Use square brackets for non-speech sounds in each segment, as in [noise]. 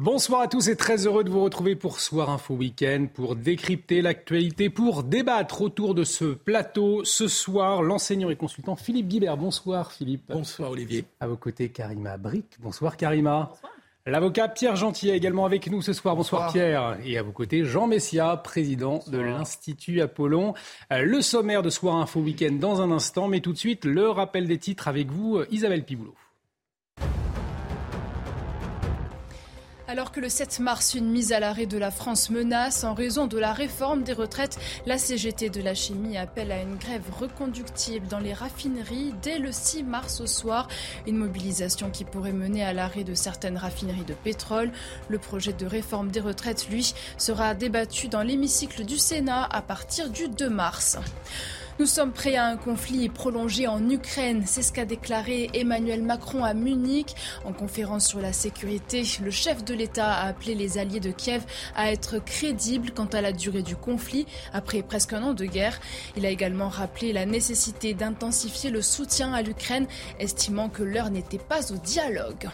Bonsoir à tous et très heureux de vous retrouver pour Soir Info Week-end, pour décrypter l'actualité, pour débattre autour de ce plateau. Ce soir, l'enseignant et consultant Philippe Guibert. Bonsoir Philippe. Bonsoir Olivier. À vos côtés, Karima Bric. Bonsoir Karima. Bonsoir. L'avocat Pierre Gentil est également avec nous ce soir. Bonsoir, Pierre. Et à vos côtés, Jean Messia, président de l'Institut Apollon. Euh, le sommaire de Soir Info Week-end dans un instant, mais tout de suite, le rappel des titres avec vous, Isabelle Piboulot. Alors que le 7 mars, une mise à l'arrêt de la France menace en raison de la réforme des retraites, la CGT de la chimie appelle à une grève reconductible dans les raffineries dès le 6 mars au soir. Une mobilisation qui pourrait mener à l'arrêt de certaines raffineries de pétrole. Le projet de réforme des retraites, lui, sera débattu dans l'hémicycle du Sénat à partir du 2 mars. Nous sommes prêts à un conflit prolongé en Ukraine. C'est ce qu'a déclaré Emmanuel Macron à Munich. En conférence sur la sécurité, le chef de l'État a appelé les alliés de Kiev à être crédibles quant à la durée du conflit après presque un an de guerre. Il a également rappelé la nécessité d'intensifier le soutien à l'Ukraine, estimant que l'heure n'était pas au dialogue.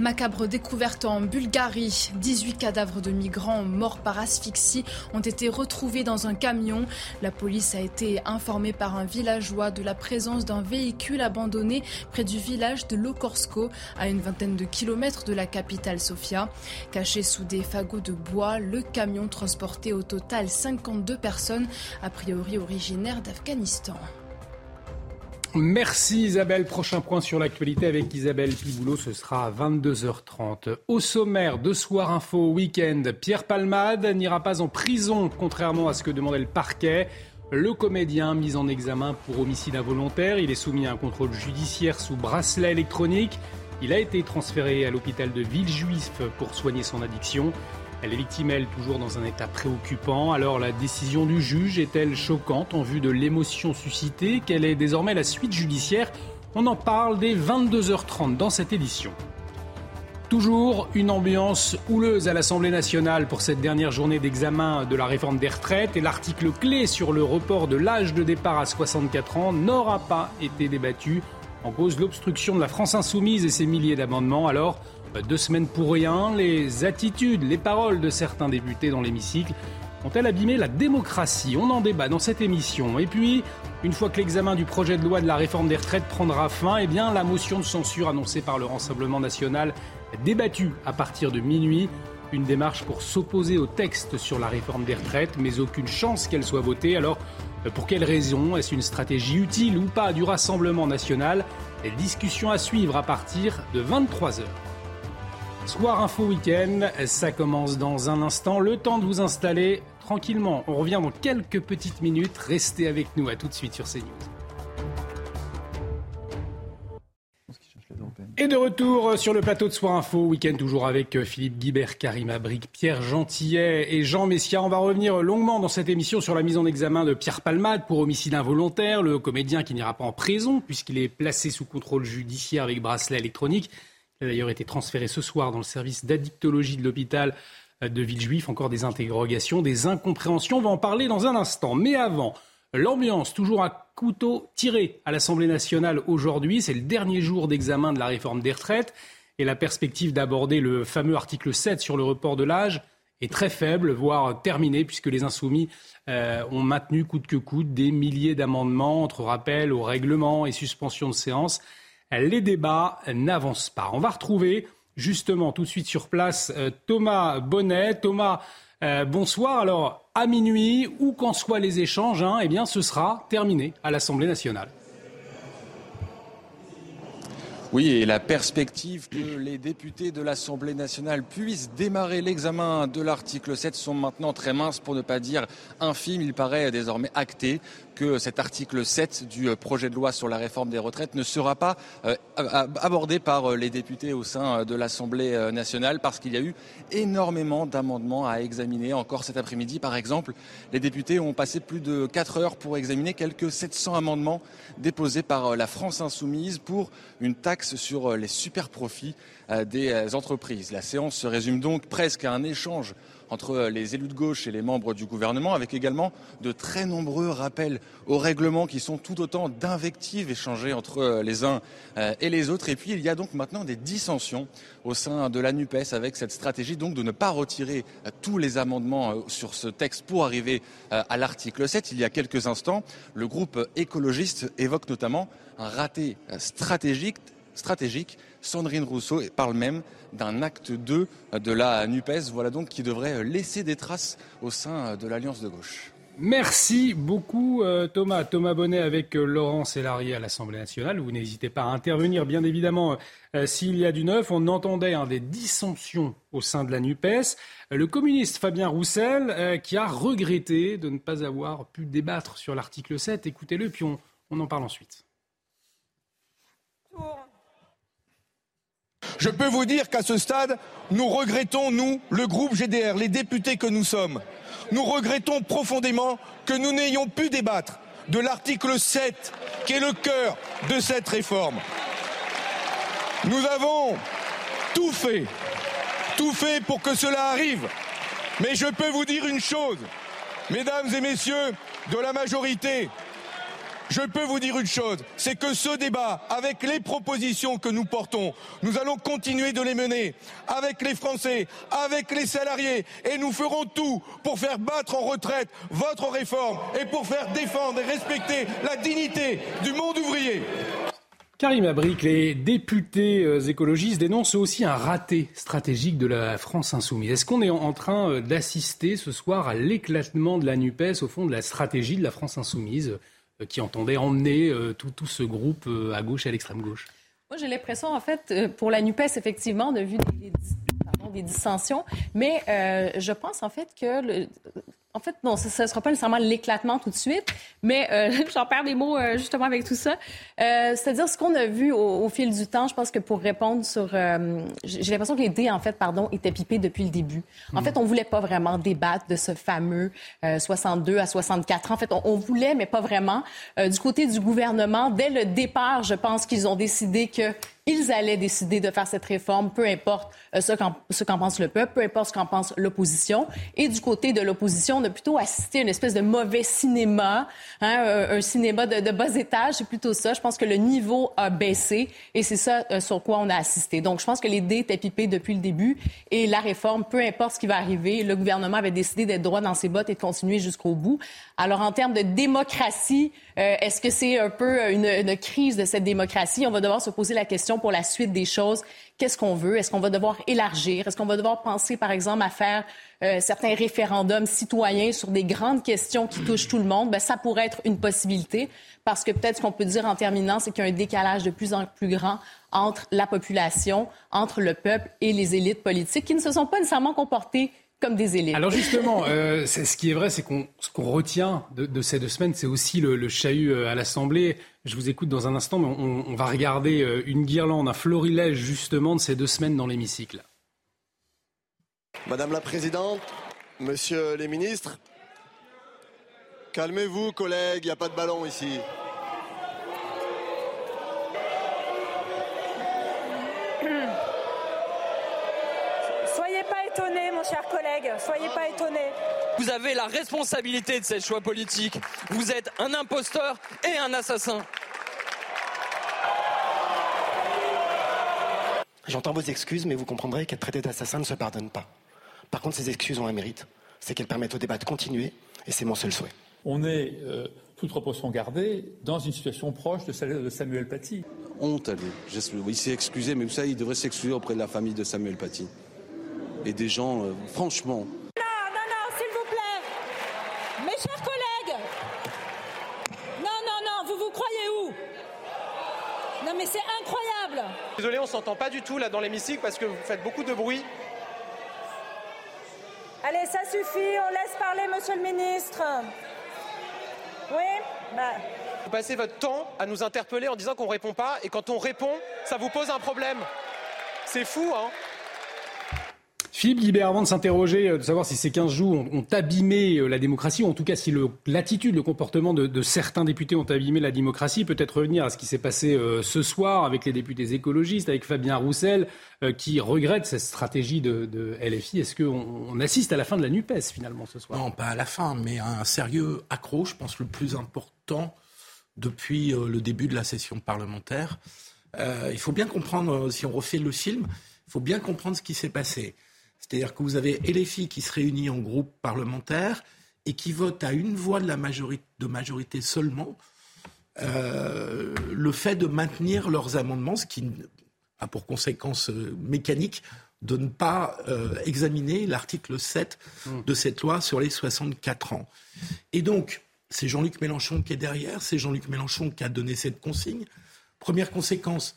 Macabre découverte en Bulgarie. 18 cadavres de migrants morts par asphyxie ont été retrouvés dans un camion. La police a été informée par un villageois de la présence d'un véhicule abandonné près du village de Lokorsko, à une vingtaine de kilomètres de la capitale Sofia. Caché sous des fagots de bois, le camion transportait au total 52 personnes, a priori originaires d'Afghanistan. Merci Isabelle. Prochain point sur l'actualité avec Isabelle Piboulot, ce sera à 22h30. Au sommaire de Soir Info Week-end, Pierre Palmade n'ira pas en prison, contrairement à ce que demandait le parquet. Le comédien mis en examen pour homicide involontaire, il est soumis à un contrôle judiciaire sous bracelet électronique. Il a été transféré à l'hôpital de Villejuif pour soigner son addiction. Elle est victime, elle, toujours dans un état préoccupant. Alors la décision du juge est-elle choquante en vue de l'émotion suscitée? Quelle est désormais la suite judiciaire? On en parle dès 22h30 dans cette édition. Toujours une ambiance houleuse à l'Assemblée nationale pour cette dernière journée d'examen de la réforme des retraites et l'article clé sur le report de l'âge de départ à 64 ans n'aura pas été débattu. En cause l'obstruction de la France insoumise et ses milliers d'amendements. Alors, deux semaines pour rien, les attitudes, les paroles de certains députés dans l'hémicycle ont-elles abîmé la démocratie? On en débat dans cette émission. Et puis, une fois que l'examen du projet de loi de la réforme des retraites prendra fin, eh bien, la motion de censure annoncée par le Rassemblement national débattue à partir de minuit. Une démarche pour s'opposer au texte sur la réforme des retraites, mais aucune chance qu'elle soit votée. Alors, pour quelles raisons Est-ce une stratégie utile ou pas du Rassemblement national? Les discussions à suivre à partir de 23 heures. Soir Info Week-end, ça commence dans un instant. Le temps de vous installer tranquillement. On revient dans quelques petites minutes. Restez avec nous. À tout de suite sur CNews. Et de retour sur le plateau de Soir Info, week-end toujours avec Philippe Guibert, Karim Abric, Pierre Gentillet et Jean Messia. On va revenir longuement dans cette émission sur la mise en examen de Pierre Palmade pour homicide involontaire, le comédien qui n'ira pas en prison puisqu'il est placé sous contrôle judiciaire avec bracelet électronique. A d'ailleurs été transféré ce soir dans le service d'addictologie de l'hôpital de Villejuif. Encore des interrogations, des incompréhensions. On va en parler dans un instant. Mais avant, l'ambiance toujours à couteau tiré à l'Assemblée nationale aujourd'hui. C'est le dernier jour d'examen de la réforme des retraites. Et la perspective d'aborder le fameux article 7 sur le report de l'âge est très faible, voire terminée, puisque les insoumis euh, ont maintenu coûte que coûte des milliers d'amendements entre rappels au règlement et suspension de séance les débats n'avancent pas. On va retrouver justement tout de suite sur place euh, Thomas Bonnet. Thomas, euh, bonsoir. Alors, à minuit, où qu'en soient les échanges, hein, eh bien, ce sera terminé à l'Assemblée nationale. Oui, et la perspective que les députés de l'Assemblée nationale puissent démarrer l'examen de l'article 7 sont maintenant très minces, pour ne pas dire infimes. Il paraît désormais acté que cet article 7 du projet de loi sur la réforme des retraites ne sera pas abordé par les députés au sein de l'Assemblée nationale parce qu'il y a eu énormément d'amendements à examiner encore cet après-midi. Par exemple, les députés ont passé plus de 4 heures pour examiner quelques 700 amendements déposés par la France insoumise pour une taxe sur les super profits des entreprises. La séance se résume donc presque à un échange entre les élus de gauche et les membres du gouvernement, avec également de très nombreux rappels au règlement qui sont tout autant d'invectives échangées entre les uns et les autres. Et puis il y a donc maintenant des dissensions au sein de la NUPES avec cette stratégie de ne pas retirer tous les amendements sur ce texte pour arriver à l'article 7. Il y a quelques instants, le groupe écologiste évoque notamment un raté stratégique stratégique. Sandrine Rousseau parle même d'un acte 2 de la NUPES, voilà donc qui devrait laisser des traces au sein de l'Alliance de gauche. Merci beaucoup euh, Thomas. Thomas Bonnet avec euh, Laurent Sélarié à l'Assemblée nationale. Vous n'hésitez pas à intervenir, bien évidemment, euh, s'il y a du neuf. On entendait des dissensions au sein de la NUPES. le communiste Fabien Roussel qui a regretté de ne pas avoir pu débattre sur l'article 7. Écoutez-le, puis on, on en parle ensuite. Je peux vous dire qu'à ce stade, nous regrettons, nous, le groupe GDR, les députés que nous sommes, nous regrettons profondément que nous n'ayons pu débattre de l'article 7, qui est le cœur de cette réforme. Nous avons tout fait, tout fait pour que cela arrive. Mais je peux vous dire une chose, mesdames et messieurs de la majorité, je peux vous dire une chose, c'est que ce débat, avec les propositions que nous portons, nous allons continuer de les mener avec les Français, avec les salariés, et nous ferons tout pour faire battre en retraite votre réforme et pour faire défendre et respecter la dignité du monde ouvrier. Karim Abric, les députés euh, écologistes dénoncent aussi un raté stratégique de la France insoumise. Est-ce qu'on est en train euh, d'assister ce soir à l'éclatement de la NUPES au fond de la stratégie de la France insoumise? Qui entendait emmener euh, tout, tout, ce groupe euh, à gauche et à l'extrême gauche. Moi, j'ai l'impression, en fait, pour la NUPES, effectivement, de vue des, dissensions, mais je pense, en fait, que en fait, non, ce ne sera pas nécessairement l'éclatement tout de suite, mais euh, [laughs] j'en perds des mots euh, justement avec tout ça. Euh, C'est-à-dire ce qu'on a vu au, fil du temps, je pense que pour répondre sur... Euh, j'ai l'impression que les dés, en fait, pardon, étaient pipés depuis le début. En mm. fait, on voulait pas vraiment débattre de ce fameux 62 à 64 ans. En fait, on, on voulait, mais pas vraiment. du côté du gouvernement, dès le départ, je pense qu'ils ont décidé que ils allaient décider de faire cette réforme, peu importe euh, ce qu'en pense le peuple, peu importe ce qu'en pense l'opposition. Et du côté de l'opposition, on a plutôt assisté à une espèce de mauvais cinéma, hein, euh, un, cinéma de, bas étage, c'est plutôt ça. Je pense que le niveau a baissé et c'est ça euh, sur quoi on a assisté. Donc, je pense que les dés étaient pipés depuis le début et la réforme, peu importe ce qui va arriver, le gouvernement avait décidé d'être droit dans ses bottes et de continuer jusqu'au bout. Alors, en termes de démocratie, est-ce que c'est un peu une, une crise de cette démocratie? On va devoir se poser la question pour la suite des choses. Qu'est-ce qu'on veut? Est-ce qu'on va devoir élargir? Est-ce qu'on va devoir penser, par exemple, à faire euh, certains référendums citoyens sur des grandes questions qui touchent tout le monde? Ben, ça pourrait être une possibilité parce que peut-être ce qu'on peut dire en terminant, c'est qu'il y a un décalage de plus en plus grand entre la population, entre le peuple et les élites politiques qui ne se sont pas nécessairement comportées comme des élites. Alors justement, euh, ce qui est vrai, c'est qu'on ce qu'on retient de, ces deux semaines, c'est aussi le, le, chahut euh, à l'Assemblée. Je vous écoute dans un instant, mais on, on va regarder euh, une guirlande, un florilège justement de ces deux semaines dans l'hémicycle. Madame la Présidente, Monsieur les ministres, calmez-vous collègues, il n'y a pas de ballon ici. Chers collègues. Soyez pas étonnés. Vous avez la responsabilité de ces choix politiques. Vous êtes un imposteur et un assassin. J'entends vos excuses, mais vous comprendrez qu'être traité d'assassin ne se pardonne pas. Par contre, ces excuses ont un mérite. C'est qu'elles permettent au débat de continuer, et c'est mon seul souhait. On est, euh, toute proportion gardée, dans une situation proche de celle de Samuel Paty. Honte à lui. Il s'est excusé, mais vous savez, il devrait s'excuser auprès de la famille de Samuel Paty et des gens, euh, franchement. Non, non, non, s'il vous plaît. Mes chers collègues. Non, non, non, vous vous croyez où? Non, mais c'est incroyable. Désolé, on s'entend pas du tout là dans l'hémicycle parce que vous faites beaucoup de bruit. Allez, ça suffit, on laisse parler monsieur le ministre. Oui Vous passez votre temps à nous interpeller en disant qu'on ne répond pas, et quand on répond, ça vous pose un problème. C'est fou, hein? Philippe Guibert, avant de s'interroger, euh, de savoir si ces 15 jours ont, abîmé euh, la démocratie, ou en tout cas si l'attitude, le, comportement de, certains députés ont abîmé la démocratie, peut-être revenir à ce qui s'est passé euh, ce soir avec les députés écologistes, avec Fabien Roussel, qui regrette cette stratégie de, LFI. Est-ce qu'on on assiste à la fin de la NUPES finalement ce soir? Non, pas à la fin, mais à un sérieux accroc, je pense le plus important depuis le début de la session parlementaire. il faut bien comprendre, si on refait le film, il faut bien comprendre ce qui s'est passé. C'est-à-dire que vous avez LFI qui se réunit en groupe parlementaire et qui vote à une voix de, majorité, seulement euh, le fait de maintenir leurs amendements, ce qui a pour conséquence euh, mécanique de ne pas euh, examiner l'article 7 de cette loi sur les 64 ans. Et donc, c'est Jean-Luc Mélenchon qui est derrière, c'est Jean-Luc Mélenchon qui a donné cette consigne. Première conséquence,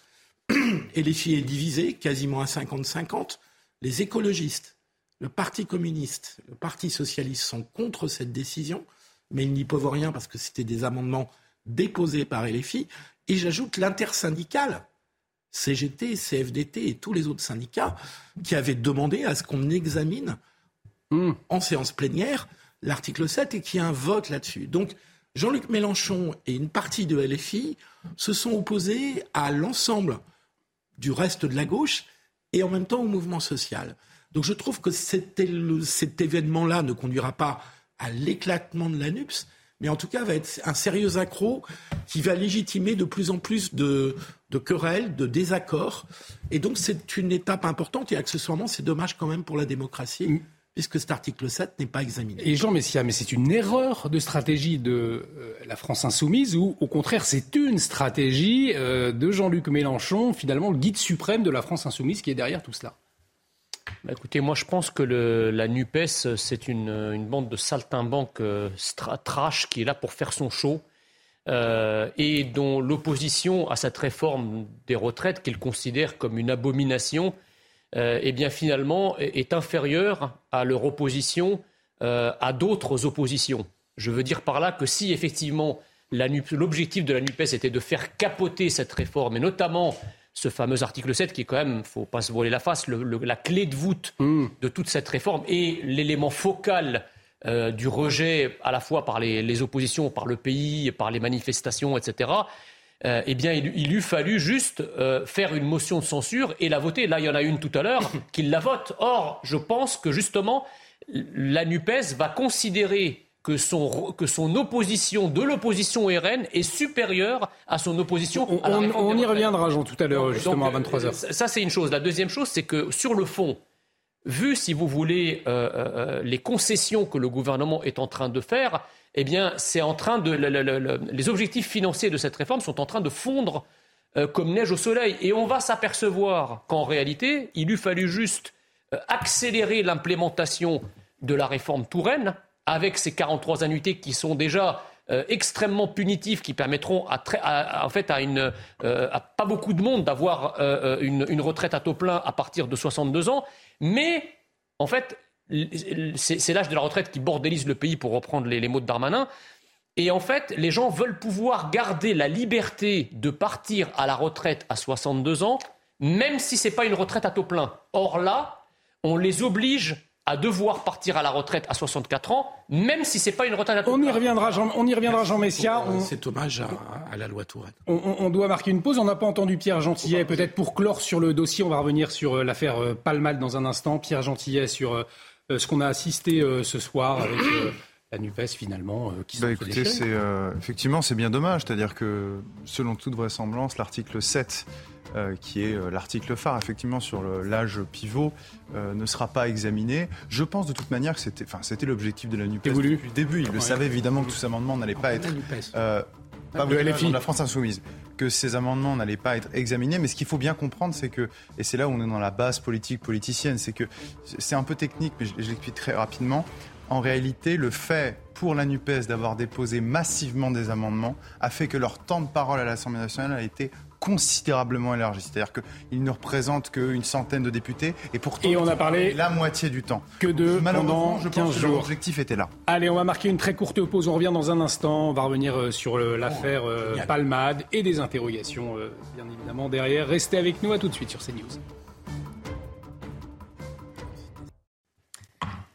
[clears throat] LFI est divisé quasiment à 50-50. Les écologistes, le Parti communiste, le Parti socialiste sont contre cette décision, mais ils n'y peuvent rien parce que c'était des amendements déposés par LFI. Et j'ajoute l'intersyndicale, CGT, CFDT et tous les autres syndicats qui avaient demandé à ce qu'on examine hmm. en séance plénière l'article 7 et qu'il y ait un vote là-dessus. Donc Jean-Luc Mélenchon et une partie de LFI se sont opposés à l'ensemble du reste de la gauche et en même temps au mouvement social. Donc je trouve que cet, événement-là ne conduira pas à l'éclatement de la NUPS, mais en tout cas va être un sérieux accroc qui va légitimer de plus en plus de, querelles, de désaccords. Et donc c'est une étape importante et accessoirement c'est dommage quand même pour la démocratie. Puisque cet article 7 n'est pas examiné. Et Jean Messia, mais c'est une erreur de stratégie de euh, la France insoumise ou au contraire c'est une stratégie euh, de Jean-Luc Mélenchon, finalement le guide suprême de la France insoumise qui est derrière tout cela bah, écoutez, moi je pense que la NUPES, c'est une, bande de saltimbanques euh, trash qui est là pour faire son show euh, et dont l'opposition à cette réforme des retraites, qu'il considère comme une abomination, euh, eh bien finalement est inférieure à leur opposition à d'autres oppositions. Je veux dire par là que si effectivement l'objectif de la NUPES était de faire capoter cette réforme, et notamment ce fameux article 7 qui est quand même, faut pas se voiler la face, la clé de voûte mm. de toute cette réforme et l'élément focal euh, du rejet à la fois par les, oppositions, par le pays, par les manifestations, etc. Euh, eh bien, il, eût fallu juste euh, faire une motion de censure et la voter. Là, il y en a une tout à l'heure [coughs] qui la vote. Or, je pense que justement, la NUPES va considérer que son, que son opposition de l'opposition RN est supérieure à son opposition on, à la on, y reviendra, Jean, tout à l'heure, justement, à 23h. Euh, ça, c'est une chose. La deuxième chose, c'est que sur le fond, vu, si vous voulez, euh, euh, les concessions que le gouvernement est en train de faire, eh bien, c'est en train de. les objectifs financiers de cette réforme sont en train de fondre comme neige au soleil. Et on va s'apercevoir qu'en réalité, il eût fallu juste accélérer l'implémentation de la réforme Touraine avec ces 43 annuités qui sont déjà euh, extrêmement punitifs qui permettront à, en fait à, euh, pas beaucoup de monde d'avoir euh, une, retraite à taux plein à partir de 62 ans. Mais en fait, c'est l'âge de la retraite qui bordélise le pays pour reprendre les, mots de Darmanin. Et en fait, les gens veulent pouvoir garder la liberté de partir à la retraite à 62 ans, même si ce n'est pas une retraite à taux plein. Or là, on les oblige à devoir partir à la retraite à 64 ans, même si ce n'est pas une retraite à On y reviendra, Jean, on y reviendra, Jean Messia. C'est hommage à, la loi Touraine. On, doit marquer une pause. On n'a pas entendu Pierre Gentillet. Peut-être pour clore sur le dossier, on va revenir sur euh, l'affaire euh, Palmal dans un instant. Pierre Gentillet sur euh, ce qu'on a assisté ce soir avec [coughs] la NUPES finalement qui bah, écoutez, c'est effectivement c'est bien dommage, c'est-à-dire que selon toute vraisemblance, l'article 7 euh, qui est euh, l'article phare, effectivement, sur l'âge pivot, euh, ne sera pas examiné. Je pense de toute manière que c'était, enfin, c'était l'objectif de la NUPES depuis le début. Il le savait évidemment que tous ces amendements n'allaient pas être... pas de la France insoumise que ces amendements n'allaient pas être examinés. Mais ce qu'il faut bien comprendre, c'est que, et c'est là où on est dans la base politique politicienne, c'est que c'est un peu technique, mais je, je l'explique très rapidement. En réalité, le fait pour la NUPES d'avoir déposé massivement des amendements a fait que leur temps de parole à l'Assemblée nationale a été considérablement élargi. C'est-à-dire qu'il ne représente qu'une centaine de députés et pourtant et on a parlé la moitié du temps. Que de Malheureusement, pendant je 15 pense que jours. l'objectif était là. Allez, on va marquer une très courte pause. On revient dans un instant. On va revenir euh, sur le- l'affaire euh, Palmade et des interrogations, euh, bien évidemment, derrière. Restez avec nous. À tout de suite sur CNews.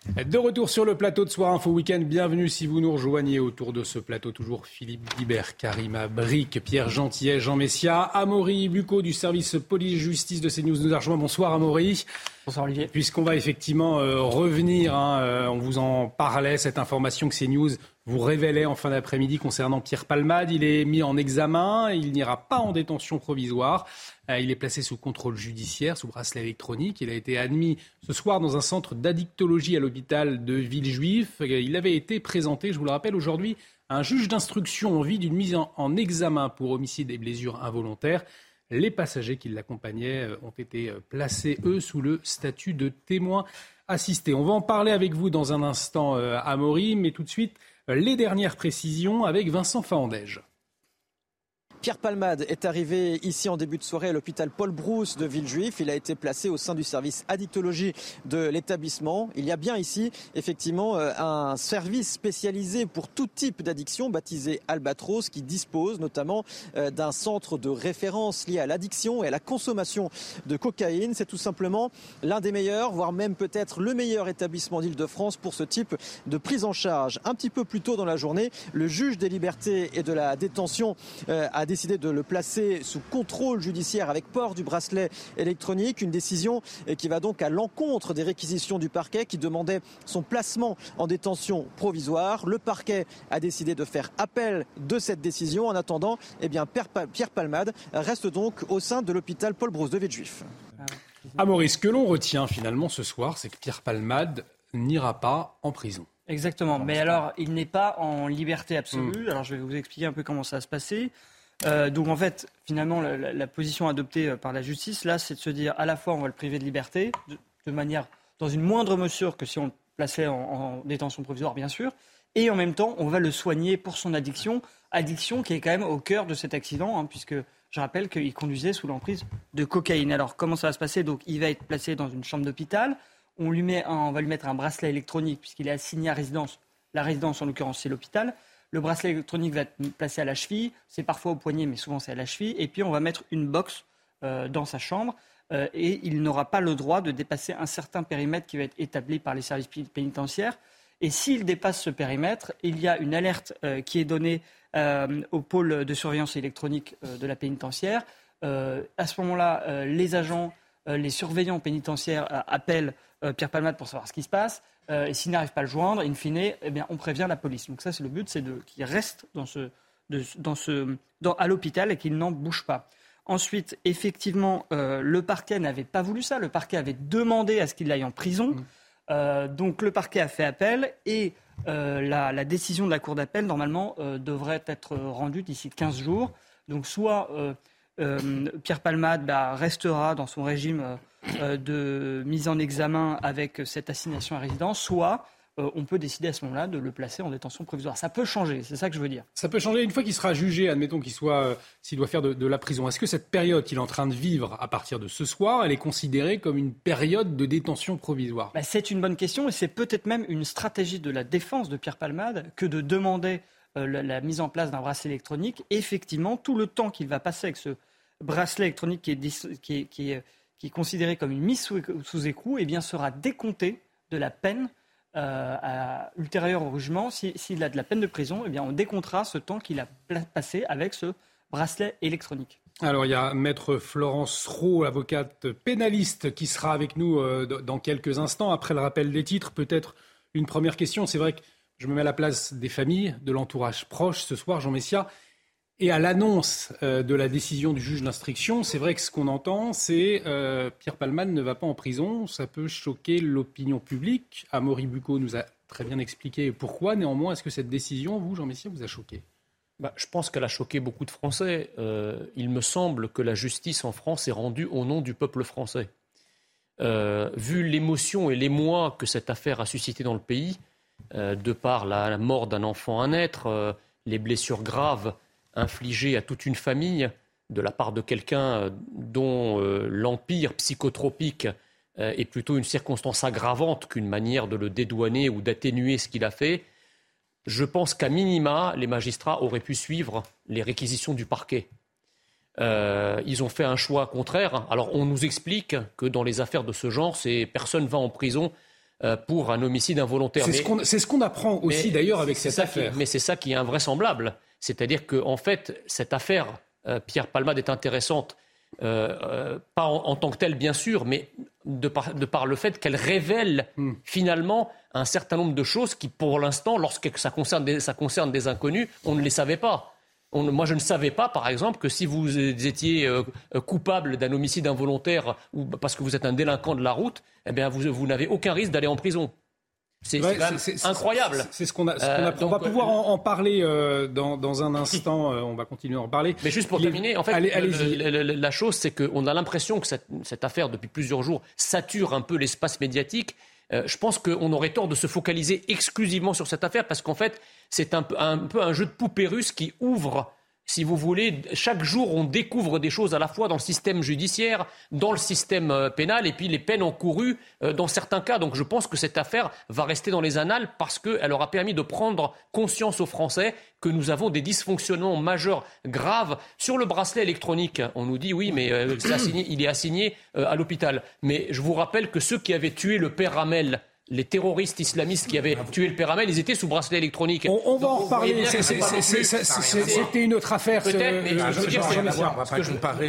De retour sur le plateau de Soir Info Week-end, bienvenue si vous nous rejoignez autour de ce plateau. Toujours Philippe Guibert, Karima Bric, Pierre Gentillet, Jean Messia, Amaury Bucco du service police-justice de CNews nous a rejoint. Bonsoir Amaury. Bonsoir Olivier. Puisqu'on va effectivement euh, revenir, hein, euh, on vous en parlait, cette information que CNews vous révélait en fin d'après-midi concernant Pierre Palmade. Il est mis en examen, il n'ira pas en détention provisoire. Euh, il est placé sous contrôle judiciaire, sous bracelet électronique. Il a été admis ce soir dans un centre d'addictologie à l'hôpital de Villejuif. Euh, Il avait été présenté, je vous le rappelle, aujourd'hui à un juge d'instruction en vue d'une mise en, en examen pour homicide et blessures involontaires. Les passagers qui l'accompagnaient euh, ont été placés, eux, sous le statut de témoins assistés. On va en parler avec vous dans un instant, Amaury, mais tout de suite, les dernières précisions avec Vincent Faandège. Pierre Palmade est arrivé ici en début de soirée à l'hôpital Paul Brousse de Villejuif. Il a été placé au sein du service addictologie de l'établissement. Il y a bien ici, effectivement, euh, un service spécialisé pour tout type d'addiction baptisé Albatros qui dispose notamment euh, d'un centre de référence lié à l'addiction et à la consommation de cocaïne. C'est tout simplement l'un des meilleurs, voire même peut-être le meilleur établissement d'Île-de-France pour ce type de prise en charge. Un petit peu plus tôt dans la journée, le juge des libertés et de la détention euh, a décidé de le placer sous contrôle judiciaire avec port du bracelet électronique. Une décision qui va donc à l'encontre des réquisitions du parquet qui demandait son placement en détention provisoire. Le parquet a décidé de faire appel de cette décision. En attendant, eh bien, Pierre Pa- Pierre Palmade reste donc au sein de l'hôpital Paul Brousse de Villejuif. Amaury, ce que l'on retient finalement ce soir, c'est que Pierre Palmade n'ira pas en prison. Exactement. Mais alors, il n'est pas en liberté absolue. Alors, je vais vous expliquer un peu comment ça va se passer. Euh, donc, en fait, finalement, la, position adoptée euh, par la justice, là, c'est de se dire à la fois, on va le priver de liberté, de, manière, dans une moindre mesure que si on le plaçait en, en détention provisoire, bien sûr, et en même temps, on va le soigner pour son addiction, addiction qui est quand même au cœur de cet accident, hein, puisque je rappelle qu'il conduisait sous l'emprise de cocaïne. Alors, comment ça va se passer? Donc, il va être placé dans une chambre d'hôpital. On, lui met un- on va lui mettre un bracelet électronique puisqu'il est assigné à résidence. La résidence, en l'occurrence, c'est l'hôpital. Le bracelet électronique va être placé à la cheville. C'est parfois au poignet, mais souvent c'est à la cheville. Et puis, on va mettre une box euh, dans sa chambre. euh, et il n'aura pas le droit de dépasser un certain périmètre qui va être établi par les services pénitentiaires. Et s'il dépasse ce périmètre, il y a une alerte euh, qui est donnée au pôle de surveillance électronique de la pénitentiaire. À ce moment-là, les agents, les surveillants pénitentiaires appellent Pierre Palmade pour savoir ce qui se passe. Euh, et s'ils n'arrivent pas à le joindre, in fine, eh bien, on prévient la police. Donc ça, c'est le but, c'est de- qu'il reste dans ce, de- dans ce, dans- à l'hôpital et qu'il n'en bouge pas. Ensuite, effectivement, euh, le parquet n'avait pas voulu ça. Le parquet avait demandé à ce qu'il aille en prison. Euh, donc le parquet a fait appel et euh, la, la décision de la Cour d'appel, normalement, euh, devrait être rendue d'ici 15 jours. Donc soit euh, euh, Pierre Palmade bah, restera dans son régime euh, euh, de mise en examen avec cette assignation à résidence, soit euh, on peut décider à ce moment-là de le placer en détention provisoire. Ça peut changer, c'est ça que je veux dire. Ça peut changer une fois qu'il sera jugé, admettons qu'il soit, euh, s'il doit faire de, de la prison. Est-ce que cette période qu'il est en train de vivre à partir de ce soir, elle est considérée comme une période de détention provisoire? Bah, c'est une bonne question et c'est peut-être même une stratégie de la défense de Pierre Palmade que de demander euh, la, la mise en place d'un bracelet électronique. Effectivement, tout le temps qu'il va passer avec ce bracelet électronique qui est, considéré comme une mise sous, sous écrou, eh bien, sera décompté de la peine euh, ultérieure au jugement. Si- S'il a de la peine de prison, eh bien, on décomptera ce temps qu'il a passé avec ce bracelet électronique. Alors, il y a Maître Florence Roux, avocate pénaliste, qui sera avec nous euh, dans quelques instants. Après le rappel des titres, peut-être une première question. C'est vrai que je me mets à la place des familles, de l'entourage proche ce soir, Jean Messia. Et à l'annonce euh, de la décision du juge d'instruction, c'est vrai que ce qu'on entend, c'est euh, Pierre Palman ne va pas en prison. Ça peut choquer l'opinion publique. Amaury Bucco nous a très bien expliqué pourquoi. Néanmoins, est-ce que cette décision, vous, Jean Messia, vous a choqué? Bah, je pense qu'elle a choqué beaucoup de Français. Euh, il me semble que la justice en France est rendue au nom du peuple français. Vu l'émotion et l'émoi que cette affaire a suscité dans le pays, de par la, mort d'un enfant à naître, euh, les blessures graves infligées à toute une famille, de la part de quelqu'un dont l'empire psychotropique est plutôt une circonstance aggravante qu'une manière de le dédouaner ou d'atténuer ce qu'il a fait, je pense qu'à minima, les magistrats auraient pu suivre les réquisitions du parquet. Euh, ils ont fait un choix contraire. Alors on nous explique que dans les affaires de ce genre, personne ne va en prison euh, pour un homicide involontaire. C'est ce qu'on apprend aussi d'ailleurs avec cette affaire. mais c'est ça qui est invraisemblable. C'est-à-dire qu'en fait, cette affaire, euh, Pierre Palmade, est intéressante, pas en, tant que telle bien sûr, mais de par, le fait qu'elle révèle hmm. finalement un certain nombre de choses qui, pour l'instant, lorsque ça concerne des inconnus, on ne les savait pas moi, je ne savais pas, par exemple, que si vous étiez euh, coupable d'un homicide involontaire ou parce que vous êtes un délinquant de la route, eh bien, vous, n'avez aucun risque d'aller en prison. C'est incroyable. C'est ce qu'on a. Euh, on va pouvoir en, parler euh, dans, un instant. on va continuer à en parler. Mais juste pour terminer, en fait, la chose, c'est qu'on a l'impression que cette, affaire, depuis plusieurs jours, sature un peu l'espace médiatique. je pense qu'on aurait tort de se focaliser exclusivement sur cette affaire parce qu'en fait, c'est un, peu un jeu de poupée russe qui ouvre si vous voulez, chaque jour, on découvre des choses à la fois dans le système judiciaire, dans le système euh, pénal, et puis les peines encourues euh, dans certains cas. Donc je pense que cette affaire va rester dans les annales parce qu'elle aura permis de prendre conscience aux Français que nous avons des dysfonctionnements majeurs, graves. Sur le bracelet électronique, on nous dit oui, mais euh, il est assigné à l'hôpital. Mais je vous rappelle que ceux qui avaient tué le père Ramel, les terroristes islamistes qui avaient tué le père Hamel, ils étaient sous bracelet électronique. On, va en reparler. C'était une autre affaire. Peut-être, mais je veux dire,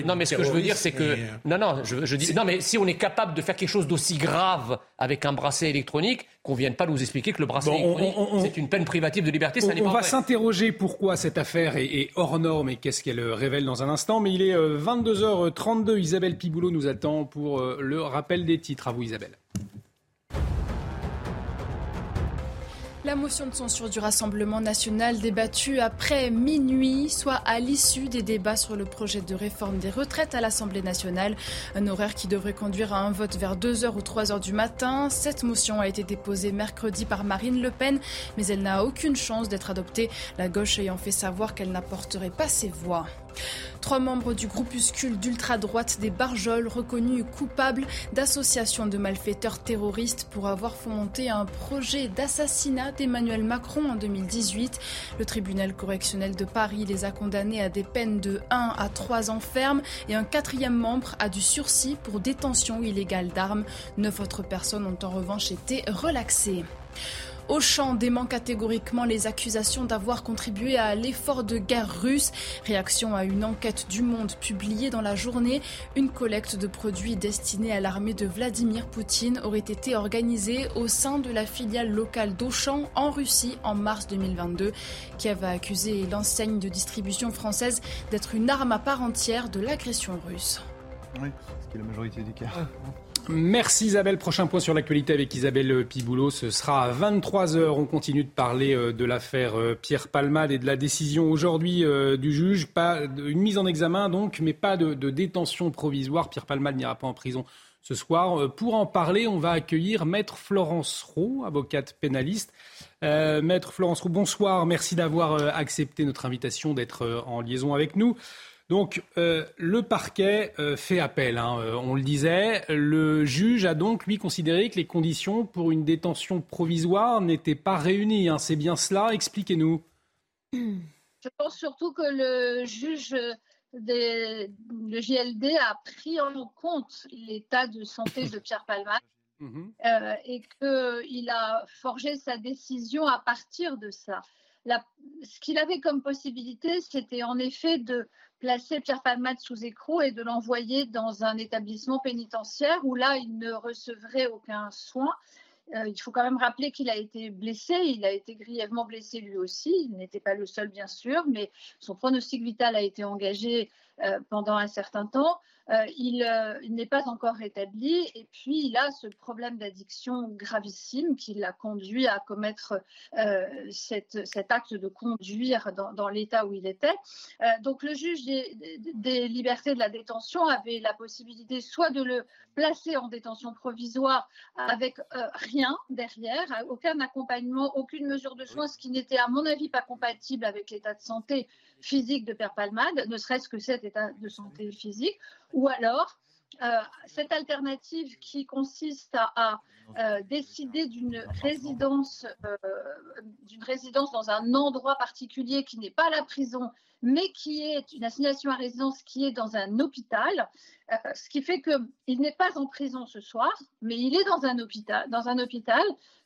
non, mais ce que je veux dire, c'est que non, non, je, dis non, mais si on est capable de faire quelque chose d'aussi grave avec un bracelet électronique, qu'on vienne pas nous expliquer que le bracelet électronique c'est une peine privative de liberté, ça n'est pas On va s'interroger pourquoi cette affaire est, hors norme et qu'est-ce qu'elle révèle dans un instant. Mais il est 22h32. Euh, Isabelle Piboulot nous attend pour euh, le rappel des titres. À vous, Isabelle. La motion de censure du Rassemblement national débattue après minuit, soit à l'issue des débats sur le projet de réforme des retraites à l'Assemblée nationale. Un horaire qui devrait conduire à un vote vers 2h ou 3h du matin. Cette motion a été déposée mercredi par Marine Le Pen, mais elle n'a aucune chance d'être adoptée, la gauche ayant fait savoir qu'elle n'apporterait pas ses voix. Trois membres du groupuscule d'ultra-droite des Barjols reconnus coupables d'association de malfaiteurs terroristes pour avoir fomenté un projet d'assassinat d'Emmanuel Macron en 2018. Le tribunal correctionnel de Paris les a condamnés à des peines de 1 à 3 ans ferme et un quatrième membre a du sursis pour détention illégale d'armes. Neuf autres personnes ont en revanche été relaxées. Auchan dément catégoriquement les accusations d'avoir contribué à l'effort de guerre russe. Réaction à une enquête du Monde publiée dans la journée, une collecte de produits destinés à l'armée de Vladimir Poutine aurait été organisée au sein de la filiale locale d'Auchan en Russie en mars 2022, qui avait accusé l'enseigne de distribution française d'être une arme à part entière de l'agression russe. Oui, ce qui est la majorité des cas. Merci Isabelle. Prochain point sur l'actualité avec Isabelle Piboulot. Ce sera à 23h. On continue de parler euh, de l'affaire euh, Pierre Palmade et de la décision aujourd'hui euh, du juge. Pas une mise en examen donc, mais pas de, détention provisoire. Pierre Palmade n'ira pas en prison ce soir. Pour en parler, on va accueillir Maître Florence Roux, avocate pénaliste. Maître Florence Roux, bonsoir. Merci d'avoir accepté notre invitation d'être en liaison avec nous. Donc euh, le parquet euh, fait appel, hein, euh, on le disait. Le juge a donc, lui, considéré que les conditions pour une détention provisoire n'étaient pas réunies. Hein. C'est bien cela Expliquez-nous. Je pense surtout que le juge, le JLD a pris en compte l'état de santé de Pierre Palma mhm. et qu'il a forgé sa décision à partir de ça. ce qu'il avait comme possibilité, c'était en effet de placer Pierre Palmade sous écrou et de l'envoyer dans un établissement pénitentiaire où là, il ne recevrait aucun soin. Euh, il faut quand même rappeler qu'il a été blessé, il a été grièvement blessé lui aussi, il n'était pas le seul bien sûr, mais son pronostic vital a été engagé pendant un certain temps. Euh, euh, il, n'est pas encore rétabli et puis il a ce problème d'addiction gravissime qui l'a conduit à commettre cet acte de conduire dans, l'état où il était. donc le juge des, libertés de la détention avait la possibilité soit de le placer en détention provisoire avec rien derrière, aucun accompagnement, aucune mesure de soins, ce qui n'était à mon avis pas compatible avec l'état de santé physique de Père Palmade, ne serait-ce que cet état de santé physique, ou alors cette alternative qui consiste à, décider d'une résidence, d'une résidence dans un endroit particulier qui n'est pas la prison, mais qui est une assignation à résidence qui est dans un hôpital, euh, ce qui fait qu'il n'est pas en prison ce soir, mais il est dans un hôpital. Dans un hôpital.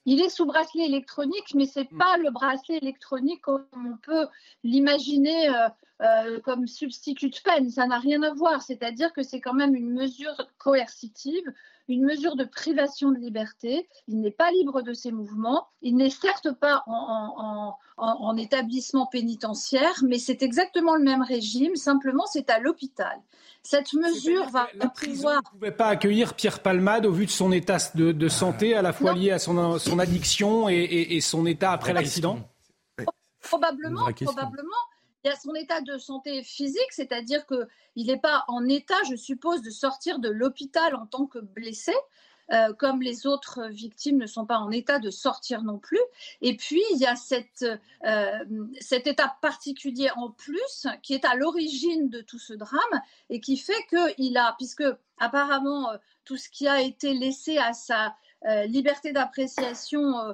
Il est sous bracelet électronique, mais ce n'est hmm. pas le bracelet électronique comme on peut l'imaginer euh, euh, comme substitut de peine. Ça n'a rien à voir. C'est-à-dire que c'est quand même une mesure coercitive une mesure de privation de liberté. Il n'est pas libre de ses mouvements. Il n'est certes pas en, établissement pénitentiaire, mais c'est exactement le même régime. Simplement, c'est à l'hôpital. Cette mesure va la prison ne pouvait pas accueillir Pierre Palmade au vu de son état de, santé, à la fois lié à son, son addiction et, son état après l'accident? Probablement, probablement il y a son état de santé physique, c'est-à-dire qu'il n'est pas en état, je suppose, de sortir de l'hôpital en tant que blessé. Euh, comme les autres victimes ne sont pas en état de sortir non plus. Et puis, il y a cette, euh, cet état particulier en plus qui est à l'origine de tout ce drame et qui fait qu'il a, puisque apparemment euh, tout ce qui a été laissé à sa euh, liberté d'appréciation, euh,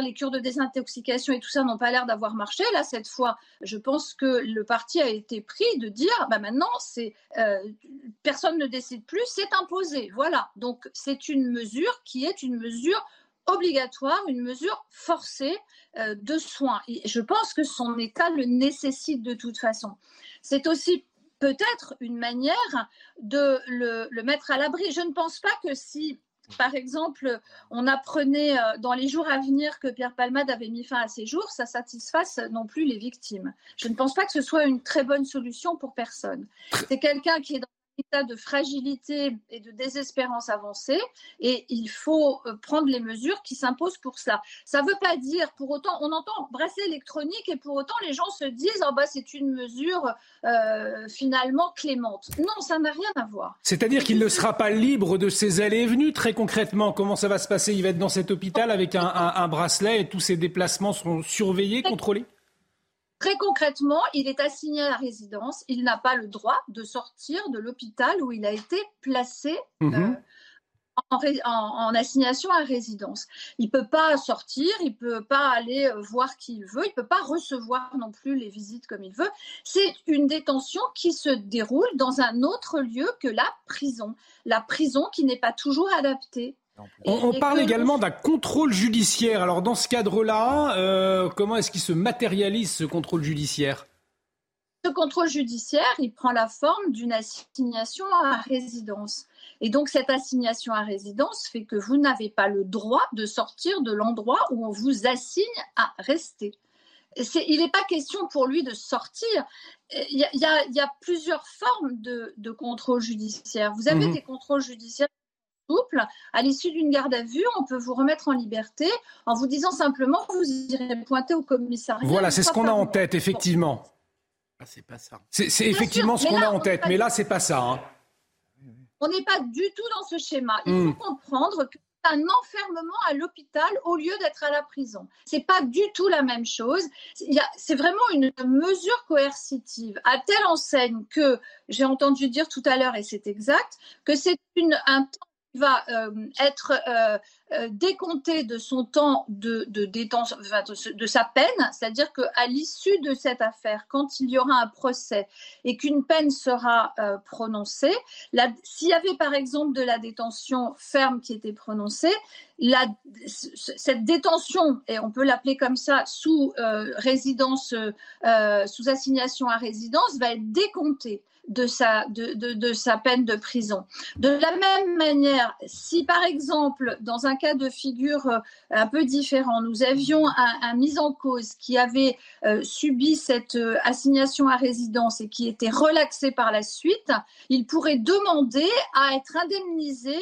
les cures de désintoxication et tout ça n'ont pas l'air d'avoir marché. Là, cette fois, je pense que le parti a été pris de dire, bah maintenant, euh, personne ne décide plus, c'est imposé. Voilà. Donc, c'est une mesure qui est une mesure obligatoire, une mesure forcée de soins. Et je pense que son état le nécessite de toute façon. C'est aussi peut-être une manière de le mettre à l'abri. Je ne pense pas que si par exemple, on apprenait euh, dans les jours à venir que Pierre Palmade avait mis fin à ses jours, ça satisfasse non plus les victimes. Je ne pense pas que ce soit une très bonne solution pour personne. C'est quelqu'un qui est dans état de fragilité et de désespérance avancée et il faut euh, prendre les mesures qui s'imposent pour cela. Ça ne veut pas dire, pour autant, on entend bracelet électronique et pour autant les gens se disent oh bah, c'est une mesure euh, finalement clémente. Non, ça n'a rien à voir. C'est-à-dire qu'il ne sera pas libre de ses allées et venues très concrètement. Comment ça va se passer? Il va être dans cet hôpital avec un, un bracelet et tous ses déplacements seront surveillés, contrôlés? Très concrètement, il est assigné à la résidence. Il n'a pas le droit de sortir de l'hôpital où il a été placé mhm. euh, en, assignation à résidence. Il ne peut pas sortir, il ne peut pas aller euh, voir qui il veut, il ne peut pas recevoir non plus les visites comme il veut. C'est une détention qui se déroule dans un autre lieu que la prison. La prison qui n'est pas toujours adaptée on, parle également d'un contrôle judiciaire. Alors dans ce cadre-là, euh, comment est-ce qu'il se matérialise ce contrôle judiciaire? Ce contrôle judiciaire, il prend la forme d'une assignation à résidence. Et donc cette assignation à résidence fait que vous n'avez pas le droit de sortir de l'endroit où on vous assigne à rester. il n'est pas question pour lui de sortir. Il y a, plusieurs formes de, contrôle judiciaire. Vous avez mhm. des contrôles judiciaires à l'issue d'une garde à vue, on peut vous remettre en liberté en vous disant simplement que vous irez pointer au commissariat. Voilà, c'est ce qu'on a en tête, effectivement. Ah, c'est pas ça. C'est effectivement ce qu'on a en tête, mais là, c'est pas ça. Hein. On n'est pas du tout dans ce schéma. Il hmm. faut comprendre que c'est un enfermement à l'hôpital au lieu d'être à la prison. C'est pas du tout la même chose. C'est vraiment une mesure coercitive à telle enseigne que j'ai entendu dire tout à l'heure, et c'est exact, que c'est un temps va euh, être euh, euh, décompté de son temps de, détention, de, sa peine, c'est-à-dire qu'à l'issue de cette affaire, quand il y aura un procès et qu'une peine sera prononcée, s'il y avait par exemple de la détention ferme qui était prononcée, cette détention, et on peut l'appeler comme ça, sous résidence, sous assignation à résidence, va être décomptée de sa, de, de, sa peine de prison. De la même manière, si par exemple, dans un cas de figure euh, un peu différent, nous avions un, mis en cause qui avait euh, subi cette euh, assignation à résidence et qui était relaxé par la suite, il pourrait demander à être indemnisé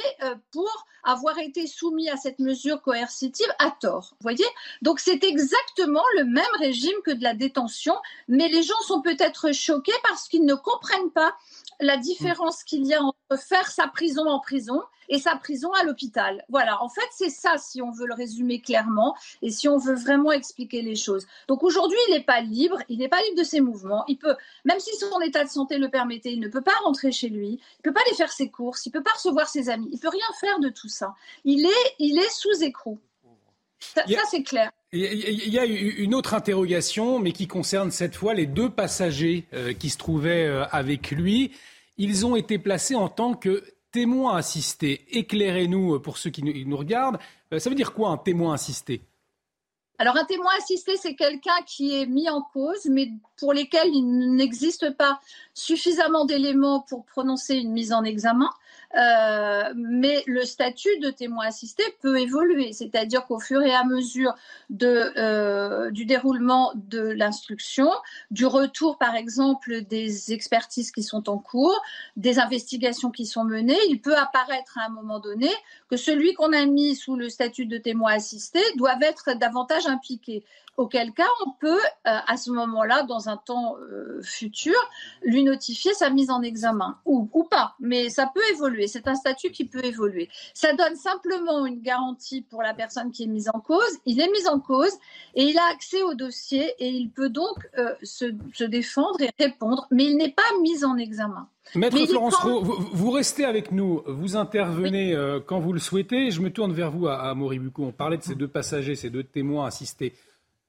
pour avoir été soumis à cette mesure coercitive à tort. Voyez? Donc c'est exactement le même régime que de la détention, mais les gens sont peut-être choqués parce qu'ils ne comprennent pas la différence qu'il y a entre faire sa prison en prison et sa prison à l'hôpital. Voilà, en fait, c'est ça, si on veut le résumer clairement et si on veut vraiment expliquer les choses. Donc aujourd'hui, il n'est pas libre, il n'est pas libre de ses mouvements. Il peut, même si son état de santé le permettait, il ne peut pas rentrer chez lui, il peut pas aller faire ses courses, il peut pas recevoir ses amis, il peut rien faire de tout ça. Il est, il est sous écrou. Ça, c'est clair. Il y a une autre interrogation, mais qui concerne cette fois les deux passagers euh, qui se trouvaient euh, avec lui. Ils ont été placés en tant que témoins assistés. Éclairez-nous euh, pour ceux qui nous regardent. Ça veut dire quoi un témoin assisté? Alors un témoin assisté, c'est quelqu'un qui est mis en cause, mais pour lesquels il n'existe pas suffisamment d'éléments pour prononcer une mise en examen. Euh, mais le statut de témoin assisté peut évoluer, c'est-à-dire qu'au fur et à mesure euh, du déroulement de l'instruction, du retour par exemple des expertises qui sont en cours, des investigations qui sont menées, il peut apparaître à un moment donné que celui qu'on a mis sous le statut de témoin assisté doit être davantage impliqué auquel cas on peut, euh, à ce moment-là, dans un temps euh, futur, lui notifier sa mise en examen, ou, ou pas, mais ça peut évoluer, c'est un statut qui peut évoluer. Ça donne simplement une garantie pour la personne qui est mise en cause, il est mis en cause et il a accès au dossier et il peut donc euh, se, se, défendre et répondre, mais il n'est pas mis en examen. Maître Florence Roux, vous, restez avec nous, vous intervenez quand vous le souhaitez. Je me tourne vers vous à, à. On parlait de ces deux passagers, ces deux témoins assistés.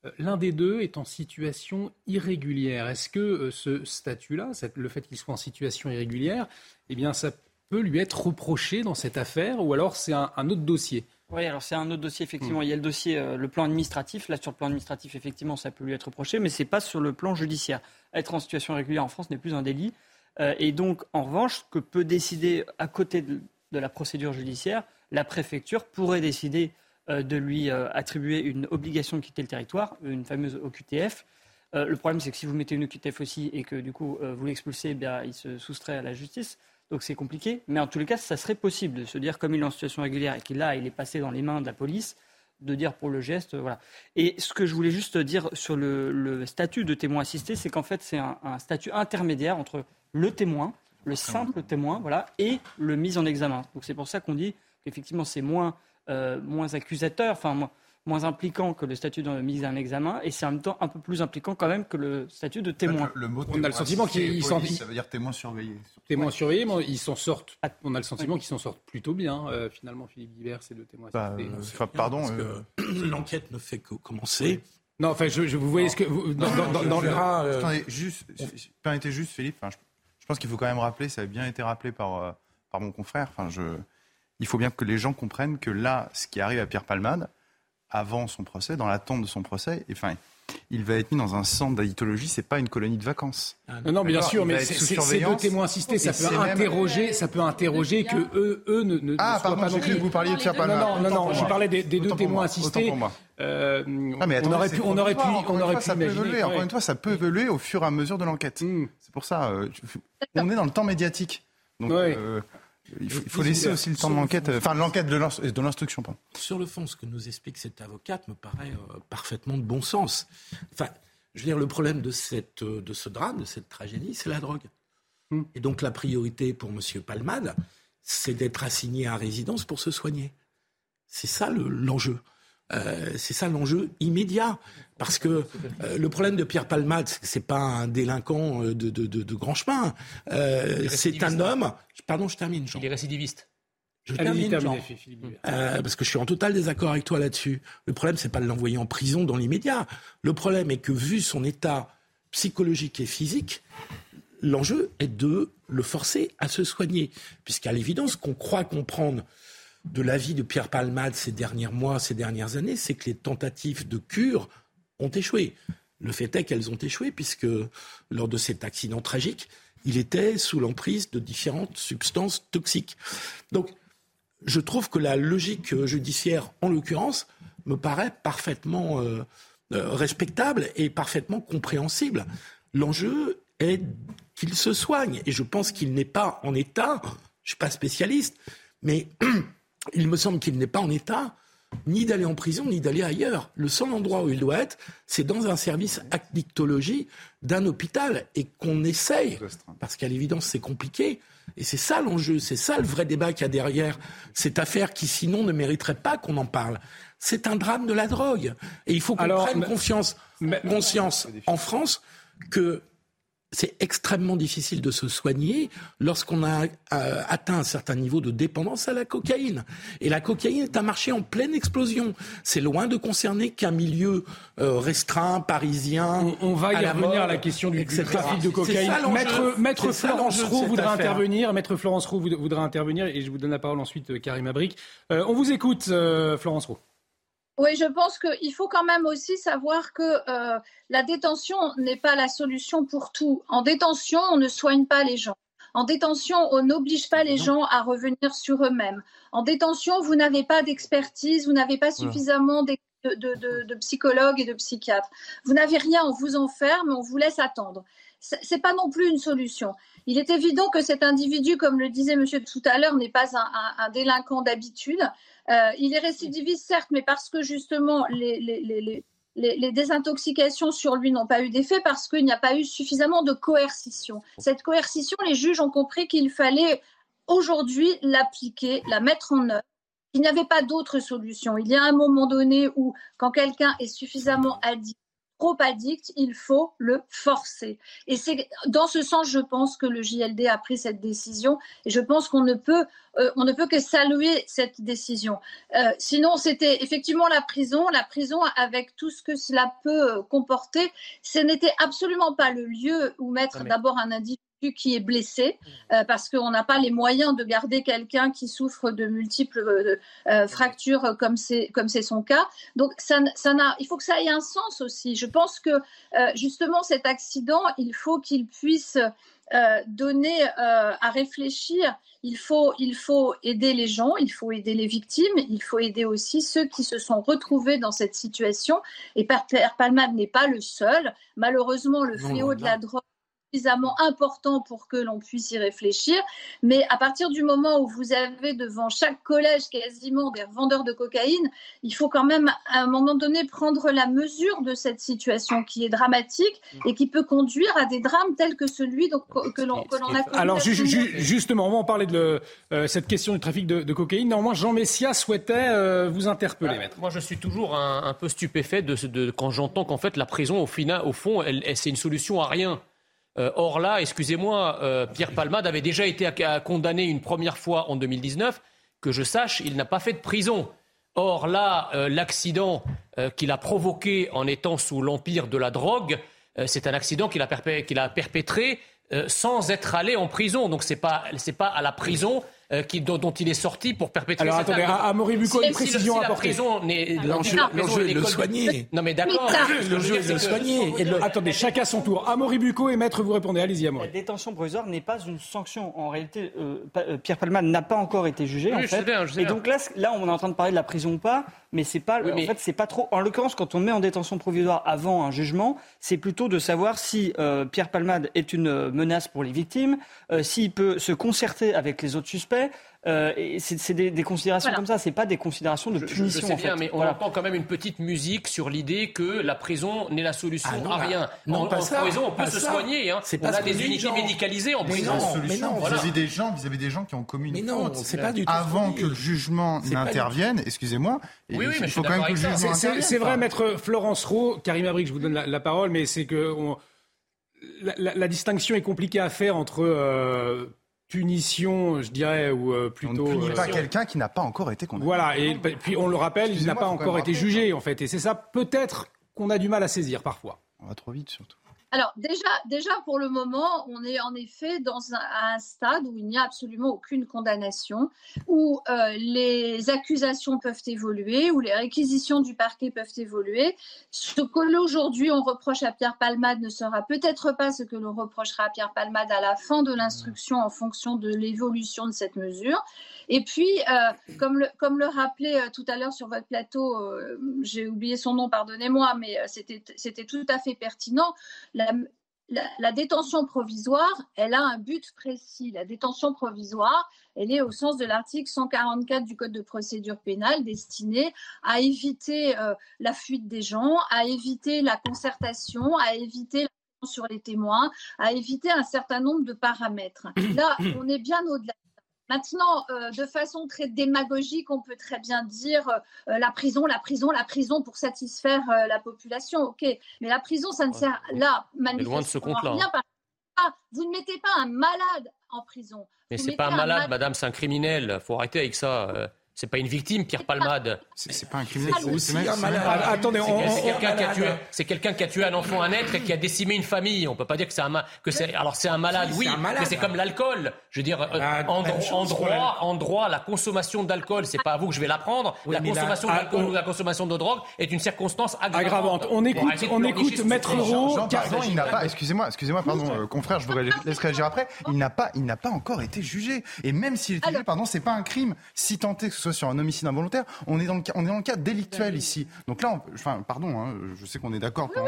Euh, l'un des deux est en situation irrégulière. Est-ce que euh, ce statut-là, le fait qu'il soit en situation irrégulière, eh bien, ça peut lui être reproché dans cette affaire ou alors c'est un, autre dossier? Oui, alors c'est un autre dossier, effectivement. Hmm. Il y a le dossier, euh, le plan administratif. Là, sur le plan administratif, effectivement, ça peut lui être reproché, mais ce n'est pas sur le plan judiciaire. Être en situation irrégulière en France n'est plus un délit. et donc, en revanche, ce que peut décider, à côté de la procédure judiciaire, la préfecture pourrait décider de lui euh, attribuer une obligation de quitter le territoire, une fameuse OQTF. Euh, le problème, c'est que si vous mettez une OQTF aussi et que du coup vous l'expulsez, eh il se soustrait à la justice. Donc c'est compliqué. Mais en tous les cas, ça serait possible de se dire, comme il est en situation régulière et qu'il là, il est passé dans les mains de la police, de dire pour le geste, voilà. Et ce que je voulais juste dire sur le, statut de témoin assisté, c'est qu'en fait, c'est un, un, statut intermédiaire entre le témoin, le simple témoin, voilà, et le mis en examen. Donc c'est pour ça qu'on dit qu'effectivement, c'est moins euh, moins accusateur, enfin moins, impliquant que le statut de mise en examen, et c'est en même temps un peu plus impliquant quand même que le statut de témoin. le, mot on a le sentiment qu'ils s'en Ça veut dire témoin surveillé. Témoin surveillé, ils s'en sortent. On a le sentiment qu'ils s'en sortent plutôt bien, euh, finalement, Philippe Guibert, ces deux témoins. Bah, euh, pardon, [clears throat] l'enquête ne fait que commencer. Non, enfin, je, vous voyez ce que vous, dans, dans, le Attendez, juste, permettez juste, Philippe. je, je, pense qu'il faut quand même rappeler, ça a bien été rappelé par par mon confrère. Enfin, je il faut bien que les gens comprennent que là, ce qui arrive à Pierre Palmade, avant son procès, dans l'attente de son procès, enfin, il va être mis dans un centre d'addictologie, c'est pas une colonie de vacances. Ah, non, non, bien sûr, mais c'est deux témoins assistés, ça peut interroger, ça peut interroger que eux, eux ne, ne ah, pardon, pas non plus. vous parliez de Pierre Palmade. Non, non, non, je parlais des, deux témoins assistés. Euh, ah, mais on aurait pu, on aurait pu, on aurait pu ça peut évoluer. Encore une fois, ça peut évoluer au fur et à mesure de l'enquête. Hmm. C'est pour ça, euh, on est dans le temps médiatique. Donc, euh, il faut, laisser aussi le temps de l'enquête, enfin l'enquête de l'instruction. Sur le fond, ce que nous explique cette avocate me paraît euh, parfaitement de bon sens. Enfin, je veux dire, le problème de, cette, euh, de ce drame, de cette tragédie, c'est la drogue. Hmm. Et donc la priorité pour M. Palmade, c'est d'être assigné à résidence pour se soigner. C'est ça l'enjeu. Euh, c'est ça l'enjeu immédiat. Parce que euh, le problème de Pierre Palmade, c'est pas un délinquant euh, de, de, de, grand chemin. c'est un homme. Pardon, je termine. Jean. Il est récidiviste. Je termine, Jean. parce que je suis en total désaccord avec toi là-dessus. Le problème, c'est pas de l'envoyer en prison dans l'immédiat. Le problème est que, vu son état psychologique et physique, l'enjeu est de le forcer à se soigner. Puisqu'à l'évidence, qu'on croit comprendre de l'avis de Pierre Palmade ces derniers mois, ces dernières années, c'est que les tentatives de cure ont échoué. Le fait est qu'elles ont échoué puisque lors de cet accident tragique, il était sous l'emprise de différentes substances toxiques. Donc, je trouve que la logique judiciaire, en l'occurrence, me paraît parfaitement euh, euh, respectable et parfaitement compréhensible. L'enjeu est qu'il se soigne. Et je pense qu'il n'est pas en état, je ne suis pas spécialiste, mais [clears throat] il me semble qu'il n'est pas en état ni d'aller en prison, ni d'aller ailleurs. Le seul endroit où il doit être, c'est dans un service addictologie d'un hôpital et qu'on essaye, parce qu'à l'évidence c'est compliqué, et c'est ça l'enjeu, c'est ça le vrai débat qu'il y a derrière cette affaire qui sinon ne mériterait pas qu'on en parle. C'est un drame de la drogue. Et il faut qu'on prenne confiance, conscience en France que c'est extrêmement difficile de se soigner lorsqu'on a euh, atteint un certain niveau de dépendance à la cocaïne. Et la cocaïne est un marché en pleine explosion. C'est loin de concerner qu'un milieu euh, restreint, parisien. On, va y revenir à la question du, trafic de cocaïne. Maître, Maître Florence Roux voudra intervenir. Maître Florence Roux voudra intervenir et je vous donne la parole ensuite, euh, Karim Abric. on vous écoute, Florence Roux. Oui, je pense qu'il faut quand même aussi savoir que euh, la détention n'est pas la solution pour tout. En détention, on ne soigne pas les gens. En détention, on n'oblige pas les gens à revenir sur eux-mêmes. En détention, vous n'avez pas d'expertise, vous n'avez pas suffisamment de, de, psychologues et de psychiatres. Vous n'avez rien, on vous enferme, on vous laisse attendre. Ce n'est pas non plus une solution. Il est évident que cet individu, comme le disait monsieur tout à l'heure, n'est pas un délinquant d'habitude. Euh, il est récidiviste, certes, mais parce que justement les, les, désintoxications sur lui n'ont pas eu d'effet, parce qu'il n'y a pas eu suffisamment de coercition. Cette coercition, les juges ont compris qu'il fallait aujourd'hui l'appliquer, la mettre en œuvre. Il n'y avait pas d'autre solution. Il y a un moment donné où, quand quelqu'un est suffisamment addict, trop addict, il faut le forcer. Et c'est dans ce sens, je pense, que le JLD a pris cette décision. Et je pense qu'on ne peut, euh, on ne peut que saluer cette décision. Euh, sinon, c'était effectivement la prison. La prison, avec tout ce que cela peut euh, comporter, ce n'était absolument pas le lieu où mettre d'abord un individu qui est blessé mm. euh, parce qu'on n'a pas les moyens de garder quelqu'un qui souffre de multiples euh, euh, fractures comme c'est comme c'est son cas. Donc ça, ça n'a, il faut que ça ait un sens aussi. Je pense que justement cet accident, il faut qu'il puisse donner à réfléchir. Il faut, il faut aider les gens, il faut aider les victimes, il faut aider aussi ceux qui se sont retrouvés dans cette situation. Et Père Palmade n'est pas le seul. Malheureusement, le fléau de la drogue suffisamment important pour que l'on puisse y réfléchir. Mais à partir du moment où vous avez devant chaque collège quasiment des vendeurs de cocaïne, il faut quand même à un moment donné prendre la mesure de cette situation qui est dramatique et qui peut conduire à des drames tels que celui donc, que l'on a connu. Alors justement, on va en parler de euh, cette question du trafic de, cocaïne. Normalement, Jean Messia souhaitait euh, vous interpeller, maître. Moi, je suis toujours un, peu stupéfait de, de quand j'entends qu'en fait la prison, au, final, au fond, elle, c'est une solution à rien. Euh, or là, excusez-moi, euh, Pierre Palmade avait déjà été condamné une première fois en 2019. Que je sache, il n'a pas fait de prison. Or là, euh, l'accident qu'il a provoqué en étant sous l'empire de la drogue, c'est un accident qu'il a, perpétré sans être allé en prison. Donc ce n'est pas, pas à la prison euh, qui, dont, dont, il est sorti pour perpétrer Alors attendez, à, Bucco, une précision à apporter. L'enjeu est de le soigner. Non mais d'accord. L'enjeu est de le soigner. Attendez, chacun son tour. Amaury Bucco et Maître, vous répondez. Allez-y, Amaury. La détention provisoire n'est pas une sanction. En réalité, euh, euh, Pierre Palman n'a pas encore été jugé. en fait. et donc là, là, on est en train de parler de la prison ou pas, mais c'est pas. En fait, c'est pas trop. En l'occurrence, quand on met en détention provisoire avant un jugement, c'est plutôt de savoir si Pierre Palmade est une menace pour les victimes, s'il peut se concerter avec les autres suspects. Euh, c'est des, considérations comme ça, c'est pas des considérations de punition. Je, sais bien, mais on entend quand même une petite musique sur l'idée que la prison n'est la solution ah à bah, rien. Non, en, prison, on peut se soigner. Hein. On a des unités médicalisées en prison. Mais non, vous avez des gens, vous avez des gens qui ont commis une faute pas du tout avant que le jugement n'intervienne. Excusez-moi. Oui, oui, mais il faut quand même que le jugement C'est vrai, maître Florence Rowe, Karim Abrik, je vous donne la, parole, mais c'est que la, distinction est compliquée à faire entre euh, punition, je dirais, ou euh, plutôt. On ne punit pas euh, quelqu'un qui n'a pas encore été condamné. Voilà, et puis on le rappelle, il n'a pas encore été jugé, en fait. Et c'est ça, peut-être, qu'on a du mal à saisir parfois. On va trop vite, surtout. Alors déjà, déjà pour le moment, on est en effet dans un, stade où il n'y a absolument aucune condamnation, où euh, les accusations peuvent évoluer, où les réquisitions du parquet peuvent évoluer. Ce que aujourd'hui on reproche à Pierre Palmade ne sera peut-être pas ce que l'on reprochera à Pierre Palmade à la fin de l'instruction en fonction de l'évolution de cette mesure. Et puis, euh, comme, le, comme le rappelait euh, tout à l'heure sur votre plateau, j'ai oublié son nom, pardonnez-moi, mais c'était tout à fait pertinent la, détention provisoire, elle a un but précis. La détention provisoire, elle est au sens de l'article 144 du Code de procédure pénale destinée à éviter euh, la fuite des gens, à éviter la concertation, à éviter la sur les témoins, à éviter un certain nombre de paramètres. Là, [clears throat] on est bien au-delà Maintenant, euh, de façon très démagogique, on peut très bien dire euh, la prison, la prison, la prison pour satisfaire euh, la population. Ok, mais la prison, ça ne sert là manifestement à rien. Ah, vous ne mettez pas un malade en prison. Mais c'est pas un malade, madame, c'est un criminel. Faut arrêter avec ça. C'est pas une victime, Pierre Palmade. C'est pas un criminel, c'est aussi un malade. Attendez, c'est quelqu'un qui a tué, c'est quelqu'un qui a tué un enfant, un être et qui a décimé une famille. On peut pas dire que c'est un que c'est alors c'est un malade, oui, mais c'est comme l'alcool. Je veux dire, euh, en, droit, en droit, la consommation d'alcool, c'est pas à vous que je vais l'apprendre. la consommation d'alcool ou la consommation de drogue est une circonstance aggravante. On écoute, on écoute Maître Roux. il n'a pas. Excusez-moi, excusez-moi, pardon, euh, confrère, je vous laisse réagir après. Il n'a pas, il n'a pas encore été jugé. Et même s'il est jugé, pardon, c'est pas un crime. Si tenté que ce soit sur un homicide involontaire, on est dans le cas, on est dans le cas délictuel ici. Donc là, enfin, pardon, hein, je sais qu'on est d'accord pour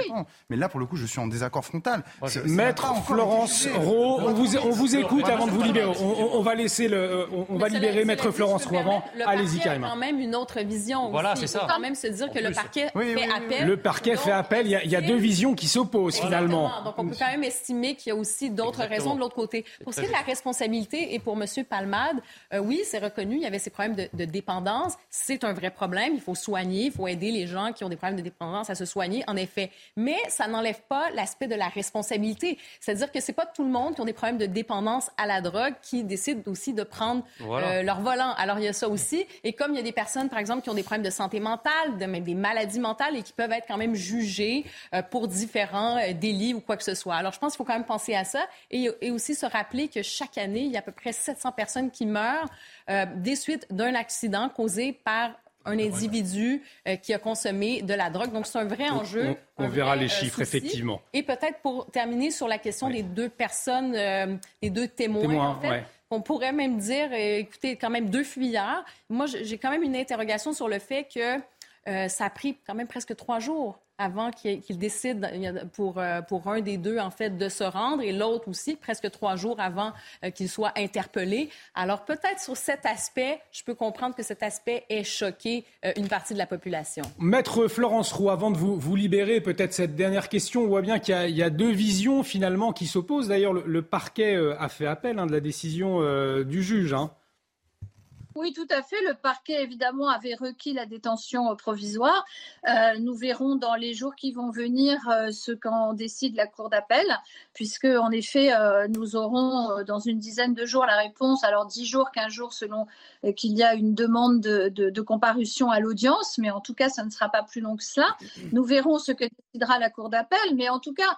mais là, pour le coup, je suis en désaccord frontal. Maître Florence Rowe, on vous, on vous écoute avant de vous libérer. On, va laisser le, on, va libérer Maître Florence Rowe avant. Allez-y, Karima. quand même une autre vision. Voilà, c'est ça. Il faut quand même se dire que le parquet fait appel. Le parquet fait appel. Il y a, deux visions qui s'opposent finalement. Donc on peut quand même estimer qu'il y a aussi d'autres raisons de l'autre côté. Pour ce qui est de la responsabilité et pour M. Palmade, euh, oui, c'est reconnu, il y avait ces problèmes de, de dépendance. C'est un vrai problème. Il faut soigner, il faut aider les gens qui ont des problèmes de dépendance à se soigner, en effet. Mais ça n'enlève pas l'aspect de la responsabilité. C'est-à-dire que c'est pas tout le monde qui ont des problèmes de dépendance à la drogue qui décide aussi de prendre euh, leur volant. Alors il y a ça aussi. Et comme il y a des personnes, par exemple, qui ont des problèmes de santé mentale, de, même des maladies mentales et qui peuvent être quand même jugées euh, pour différents euh, délits ou quoi que ce soit. Alors je pense qu'il faut quand même penser à ça et, et, aussi se rappeler que chaque année, il y a à peu près 700 personnes qui meurent des suites d'un accident causé par un individu euh, qui a consommé de la drogue. Donc, c'est un vrai enjeu. On, verra les euh, chiffres, effectivement. Et peut-être pour terminer sur la question des deux personnes, euh, des deux témoins, en fait, on pourrait même dire, écoutez, quand même deux fuyards. Moi, j'ai quand même une interrogation sur le fait que ça a pris quand même presque trois jours avant qu'il décide pour, euh, pour un des deux, en fait, de se rendre et l'autre aussi, presque trois jours avant euh, qu'il soit interpellé. Alors, peut-être sur cet aspect, je peux comprendre que cet aspect ait choqué euh, une partie de la population. Maître Florence Roux, avant de vous, vous libérer, peut-être cette dernière question, on voit bien qu'il y, a deux visions finalement qui s'opposent. D'ailleurs, le, parquet a fait appel hein, de la décision du juge. Hein. Oui, tout à fait. Le parquet, évidemment, avait requis la détention provisoire. Euh, nous verrons dans les jours qui vont venir euh, ce qu'en décide la Cour d'appel, puisque, en effet, euh, nous aurons dans une dizaine de jours la réponse. Alors, dix jours, quinze jours, selon qu'il y a une demande de, de comparution à l'audience, mais en tout cas, ça ne sera pas plus long que cela. Nous verrons ce que décidera la Cour d'appel, mais en tout cas,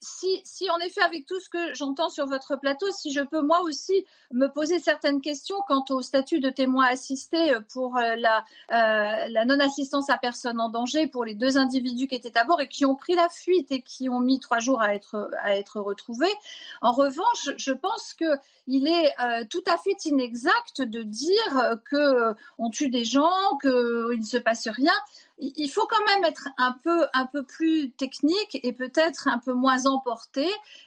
si, si, en effet, avec tout ce que j'entends sur votre plateau, si je peux moi aussi me poser certaines questions quant au statut de témoin assisté pour euh, la, euh, la non-assistance à personne en danger pour les deux individus qui étaient à bord et qui ont pris la fuite et qui ont mis trois jours à être, retrouvés. En revanche, je pense qu'il est euh, tout à fait inexact de dire qu'on tue des gens, qu'il ne se passe rien il faut quand même être un peu, un peu plus technique et peut-être un peu moins emporté.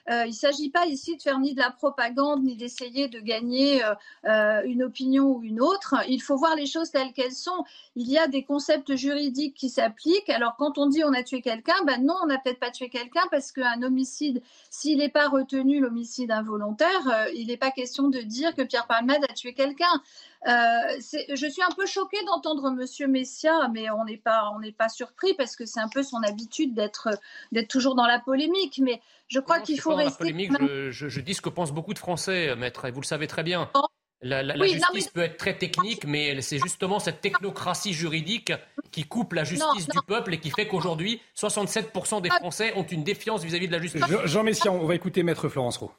Euh, il ne s'agit pas ici de faire ni de la propagande ni d'essayer de gagner euh, euh, une opinion ou une autre. Il faut voir les choses telles qu'elles sont. Il y a des concepts juridiques qui s'appliquent. Alors quand on dit on a tué quelqu'un, ben non, on n'a peut-être pas tué quelqu'un parce qu'un homicide, s'il n'est pas retenu l'homicide involontaire, il n'est pas question de dire que Pierre Palmade a tué quelqu'un. Euh, je suis un peu choquée d'entendre Monsieur Messia, mais on n'est pas, on n'est pas surpris parce que c'est un peu son habitude d'être, d'être toujours dans la polémique. Mais je crois qu'il faut rester. la polémique, je, dis ce que pensent beaucoup de Français, maître, et vous le savez très bien. La, justice peut être très technique, mais c'est justement cette technocratie juridique qui coupe la justice du peuple et qui fait qu'aujourd'hui, 67% des Français ont une défiance vis-à-vis de la justice. Jean Messia, on va écouter Maître Florence Roux.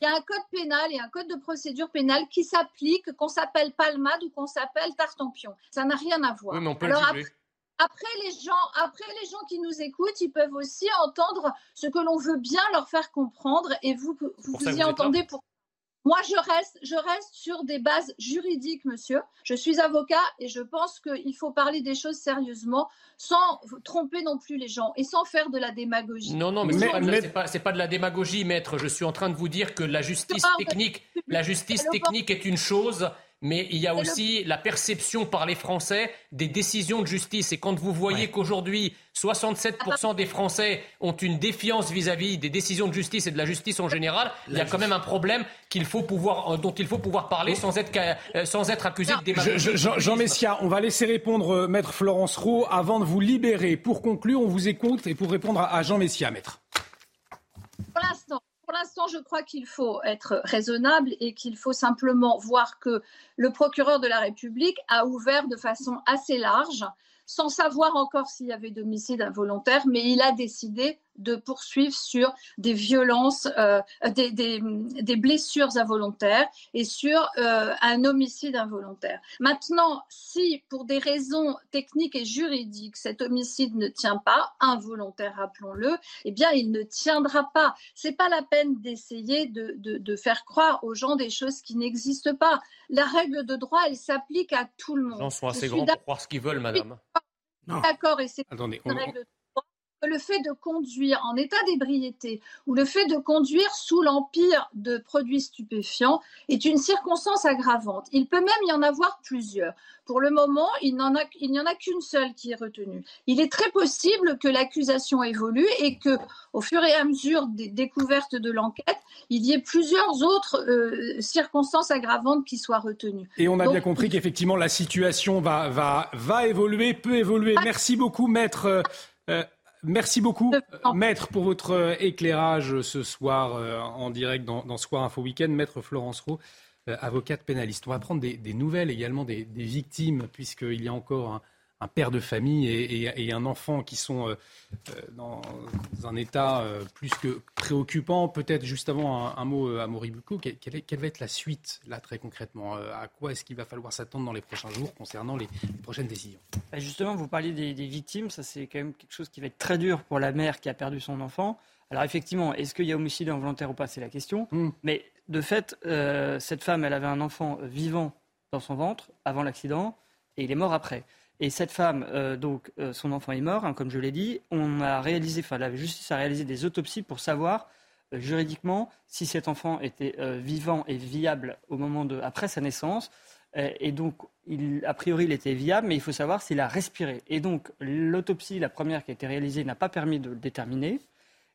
Il y a un code pénal et un code de procédure pénale qui s'applique, qu'on s'appelle Palmade ou qu'on s'appelle Tartampion. Ça n'a rien à voir. Alors après, les gens, après, les gens qui nous écoutent, ils peuvent aussi entendre ce que l'on veut bien leur faire comprendre et vous, vous, y entendez pour Moi, je reste, je reste sur des bases juridiques, monsieur. Je suis avocat et je pense qu'il faut parler des choses sérieusement, sans tromper non plus les gens et sans faire de la démagogie. Non, non, mais, ce n'est pas, pas, de la démagogie, maître. Je suis en train de vous dire que la justice technique, la justice technique est une chose mais il y a aussi la perception par les Français des décisions de justice. Et quand vous voyez qu'aujourd'hui, 67% des Français ont une défiance vis-à-vis des décisions de justice et de la justice en général, il y a quand même un problème qu'il faut pouvoir, euh, dont il faut pouvoir parler sans être, euh, sans être accusé de démagogie. Jean, Messia, on va laisser répondre euh, Maître Florence Rowe avant de vous libérer. Pour conclure, on vous écoute et pour répondre à Jean Messia, Maître. Pour l'instant, pour l'instant, je crois qu'il faut être raisonnable et qu'il faut simplement voir que le procureur de la République a ouvert de façon assez large sans savoir encore s'il y avait d'homicide involontaire, mais il a décidé de poursuivre sur des violences, euh, des, blessures involontaires et sur euh, un homicide involontaire. Maintenant, si pour des raisons techniques et juridiques, cet homicide ne tient pas, involontaire, rappelons-le, eh bien, il ne tiendra pas. C'est pas la peine d'essayer de, de, faire croire aux gens des choses qui n'existent pas. La règle de droit, elle s'applique à tout le monde. Les gens sont assez grands pour croire ce qu'ils veulent, madame. D'accord, et c'est une règle de droit le fait de conduire en état d'ébriété ou le fait de conduire sous l'empire de produits stupéfiants est une circonstance aggravante. Il peut même y en avoir plusieurs. Pour le moment, il n'y en a, qu'une seule qui est retenue. Il est très possible que l'accusation évolue et que, au fur et à mesure des découvertes de l'enquête, il y ait plusieurs autres euh, circonstances aggravantes qui soient retenues. Et on a bien compris qu'effectivement, la situation va, va, va évoluer, peut évoluer. Merci beaucoup, maître. Euh, euh, Merci beaucoup, Maître, pour votre euh, éclairage ce soir euh, en direct dans, Soir Info Week-end. Maître Florence Roux, euh, avocate pénaliste. On va prendre des, nouvelles également des, des victimes, puisqu'il y a encore un, un père de famille et, un enfant qui sont euh, euh, dans un état euh, plus que préoccupant. Peut-être juste avant un, mot à Moribuko, quelle, quelle, va être la suite là très concrètement? À quoi est-ce qu'il va falloir s'attendre dans les prochains jours concernant les, prochaines décisions? Bah, Justement, vous parliez des, victimes, ça c'est quand même quelque chose qui va être très dur pour la mère qui a perdu son enfant. Alors effectivement, est-ce qu'il y a homicide involontaire ou pas? C'est la question. Hmm. Mais de fait, cette femme, elle avait un enfant vivant dans son ventre avant l'accident et il est mort après. Et cette femme, euh, donc, euh, son enfant est mort, hein, comme je l'ai dit. On a réalisé, enfin, la justice a réalisé des autopsies pour savoir euh, juridiquement si cet enfant était vivant et viable au moment de, après sa naissance. et donc, a priori, il était viable, mais il faut savoir s'il a respiré. Et donc, l'autopsie, la première qui a été réalisée, n'a pas permis de le déterminer.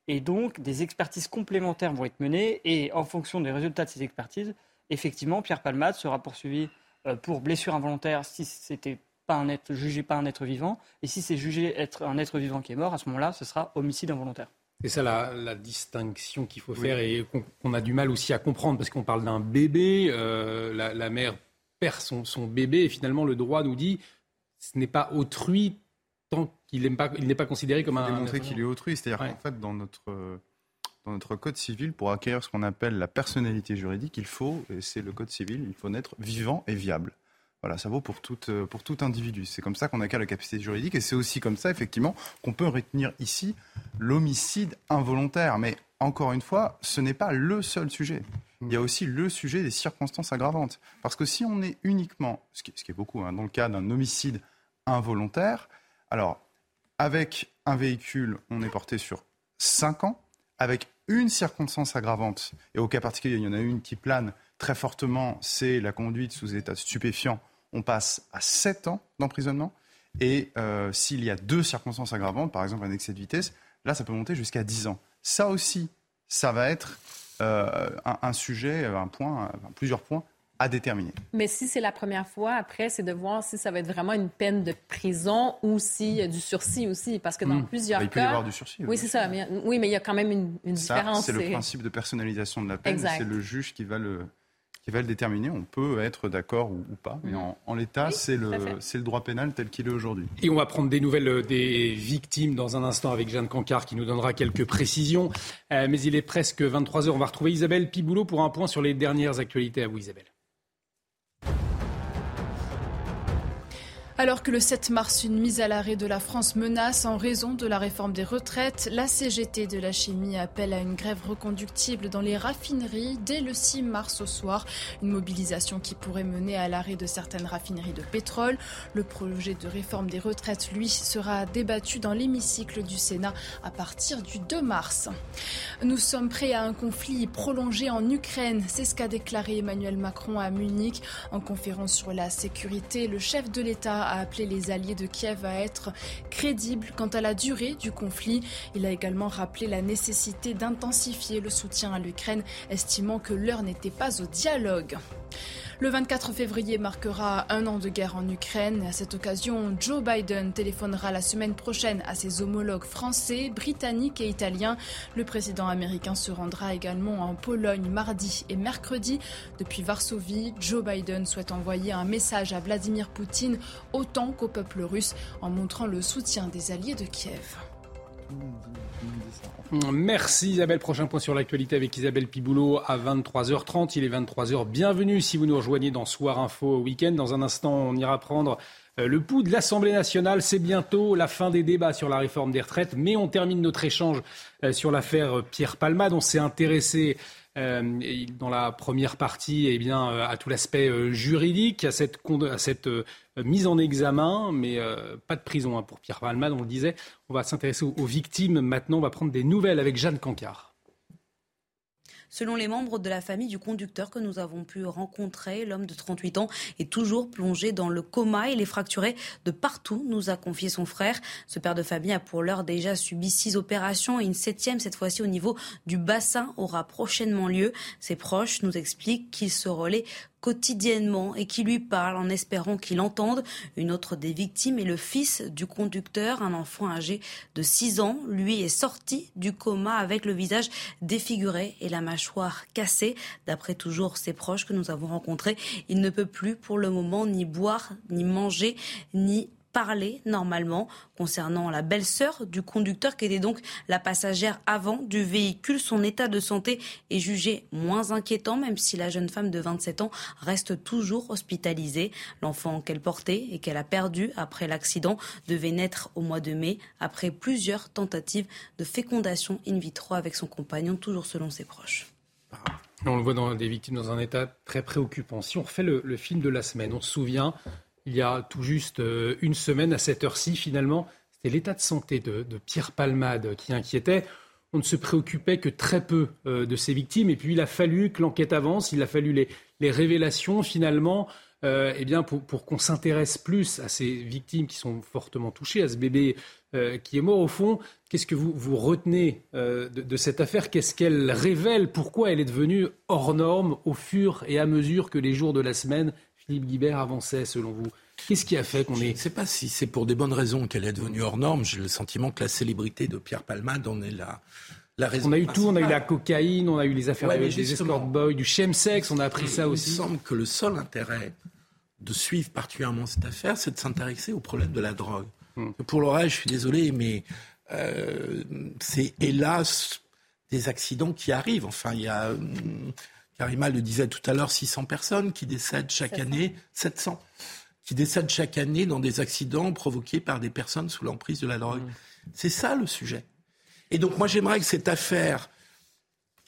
Et donc, des expertises complémentaires vont être menées. Et en fonction des résultats de ces expertises, effectivement, Pierre Palmade sera poursuivi pour blessure involontaire si c'était pas un être, jugé pas un être vivant. Et si c'est jugé être un être vivant qui est mort, à ce moment-là, ce sera homicide involontaire. C'est ça la, distinction qu'il faut faire et qu'on a du mal aussi à comprendre parce qu'on parle d'un bébé, euh, la, mère perd son, bébé et finalement le droit nous dit ce n'est pas autrui tant qu'il n'est pas, pas considéré comme un. Démontrer qu'il est autrui, c'est-à-dire qu'en fait dans notre dans notre code civil, pour acquérir ce qu'on appelle la personnalité juridique, il faut, et c'est le code civil, il faut naître vivant et viable. Voilà, ça vaut pour tout, euh, pour tout individu. C'est comme ça qu'on acquiert la capacité juridique et c'est aussi comme ça, effectivement, qu'on peut retenir ici l'homicide involontaire. Mais encore une fois, ce n'est pas le seul sujet. Il y a aussi le sujet des circonstances aggravantes. Parce que si on est uniquement, ce qui, est beaucoup hein, dans le cas d'un homicide involontaire, alors avec un véhicule, on est porté sur 5 ans, avec une circonstance aggravante, et au cas particulier, il y en a une qui plane très fortement, c'est la conduite sous état stupéfiant on passe à 7 ans d'emprisonnement. Et euh, s'il y a deux circonstances aggravantes, par exemple un excès de vitesse, là, ça peut monter jusqu'à 10 ans. Ça aussi, ça va être euh, un, sujet, un point, plusieurs points à déterminer. Mais si c'est la première fois, après, c'est de voir si ça va être vraiment une peine de prison ou s'il y a du sursis aussi. Parce que dans hmm. plusieurs cas... Il peut y avoir du sursis. Oui, c'est ça. oui, mais il y a quand même une, différence. C'est le principe de personnalisation de la peine. C'est le juge qui va le, qui va le déterminer. On peut être d'accord ou, pas, mais mhm. en, l'état, c'est le, le, droit pénal tel qu'il est aujourd'hui. Et on va prendre des nouvelles euh, des victimes dans un instant avec Jeanne Cancard qui nous donnera quelques précisions. Euh, mais il est presque 23 heures. On va retrouver Isabelle Piboulot pour un point sur les dernières actualités. À vous, Isabelle. Alors que le 7 mars, une mise à l'arrêt de la France menace en raison de la réforme des retraites, la CGT de la chimie appelle à une grève reconductible dans les raffineries dès le 6 mars au soir. Une mobilisation qui pourrait mener à l'arrêt de certaines raffineries de pétrole. Le projet de réforme des retraites, lui, sera débattu dans l'hémicycle du Sénat à partir du 2 mars. Nous sommes prêts à un conflit prolongé en Ukraine. C'est ce qu'a déclaré Emmanuel Macron à Munich en conférence sur la sécurité. Le chef de l'État a appelé les alliés de Kiev à être crédibles quant à la durée du conflit. Il a également rappelé la nécessité d'intensifier le soutien à l'Ukraine, estimant que l'heure n'était pas au dialogue. Le 24 février marquera un an de guerre en Ukraine. À cette occasion, Joe Biden téléphonera la semaine prochaine à ses homologues français, britanniques et italiens. Le président américain se rendra également en Pologne mardi et mercredi. Depuis Varsovie, Joe Biden souhaite envoyer un message à Vladimir Poutine autant qu'au peuple russe en montrant le soutien des alliés de Kiev. Merci Isabelle. Prochain point sur l'actualité avec Isabelle Piboulot à 23h30. Il est 23h. Bienvenue si vous nous rejoignez dans Soir Info Week-end. Dans un instant, on ira prendre euh, le pouls de l'Assemblée nationale. C'est bientôt la fin des débats sur la réforme des retraites. Mais on termine notre échange euh, sur l'affaire Pierre Palmade. On s'est intéressé euh, dans la première partie eh bien, à tout l'aspect juridique, à cette mise en examen, mais pas de prison hein, pour Pierre Palmade, on le disait. On va s'intéresser aux, aux victimes maintenant. On va prendre des nouvelles avec Jeanne Cancard. Selon les membres de la famille du conducteur que nous avons pu rencontrer, l'homme de 38 ans est toujours plongé dans le coma. Il est fracturé de partout, nous a confié son frère. Ce père de famille a pour l'heure déjà subi six opérations et une septième, cette fois-ci au niveau du bassin, aura prochainement lieu. Ses proches nous expliquent qu'il se relaie quotidiennement et qui lui parle en espérant qu'il entende. Une autre des victimes est le fils du conducteur, un enfant âgé de 6 ans. Lui est sorti du coma avec le visage défiguré et la mâchoire cassée. D'après toujours ses proches que nous avons rencontrés, il ne peut plus pour le moment ni boire, ni manger, ni parler normalement concernant la belle-sœur du conducteur qui était donc la passagère avant du véhicule. Son état de santé est jugé moins inquiétant même si la jeune femme de 27 ans reste toujours hospitalisée. L'enfant qu'elle portait et qu'elle a perdu après l'accident devait naître au mois de mai après plusieurs tentatives de fécondation in vitro avec son compagnon, toujours selon ses proches. On le voit dans des victimes dans un état très préoccupant. Si on refait le, le film de la semaine, on se souvient il y a tout juste euh, une semaine à cette heure-ci, finalement, c'était l'état de santé de, Pierre Palmade qui inquiétait. On ne se préoccupait que très peu euh, de ses victimes. Et puis, il a fallu que l'enquête avance, il a fallu les, révélations, finalement, euh, eh bien, pour, qu'on s'intéresse plus à ces victimes qui sont fortement touchées, à ce bébé qui est mort. Au fond, qu'est-ce que vous, vous retenez de, de, cette affaire? Qu'est-ce qu'elle révèle? Pourquoi elle est devenue hors norme au fur et à mesure que les jours de la semaine Philippe Guibert avançait, selon vous Qu'est-ce qui a fait qu'on est... Je ne sais pas si c'est pour des bonnes raisons qu'elle est devenue hors norme. J'ai le sentiment que la célébrité de Pierre Palmade en est la, la raison. On a eu tout, on a eu la cocaïne, on a eu les affaires des escort boys, du chemsex, on a appris ça aussi. Il me semble que le seul intérêt de suivre particulièrement cette affaire, c'est de s'intéresser au problème de la drogue. Hmm. Pour le reste, je suis désolé, mais euh, c'est hélas des accidents qui arrivent. Enfin, il y a hum, Karima le disait tout à l'heure, 600 personnes qui décèdent chaque année, 700, qui décèdent chaque année dans des accidents provoqués par des personnes sous l'emprise de la drogue. Mmh. C'est ça le sujet. Et donc moi j'aimerais que cette affaire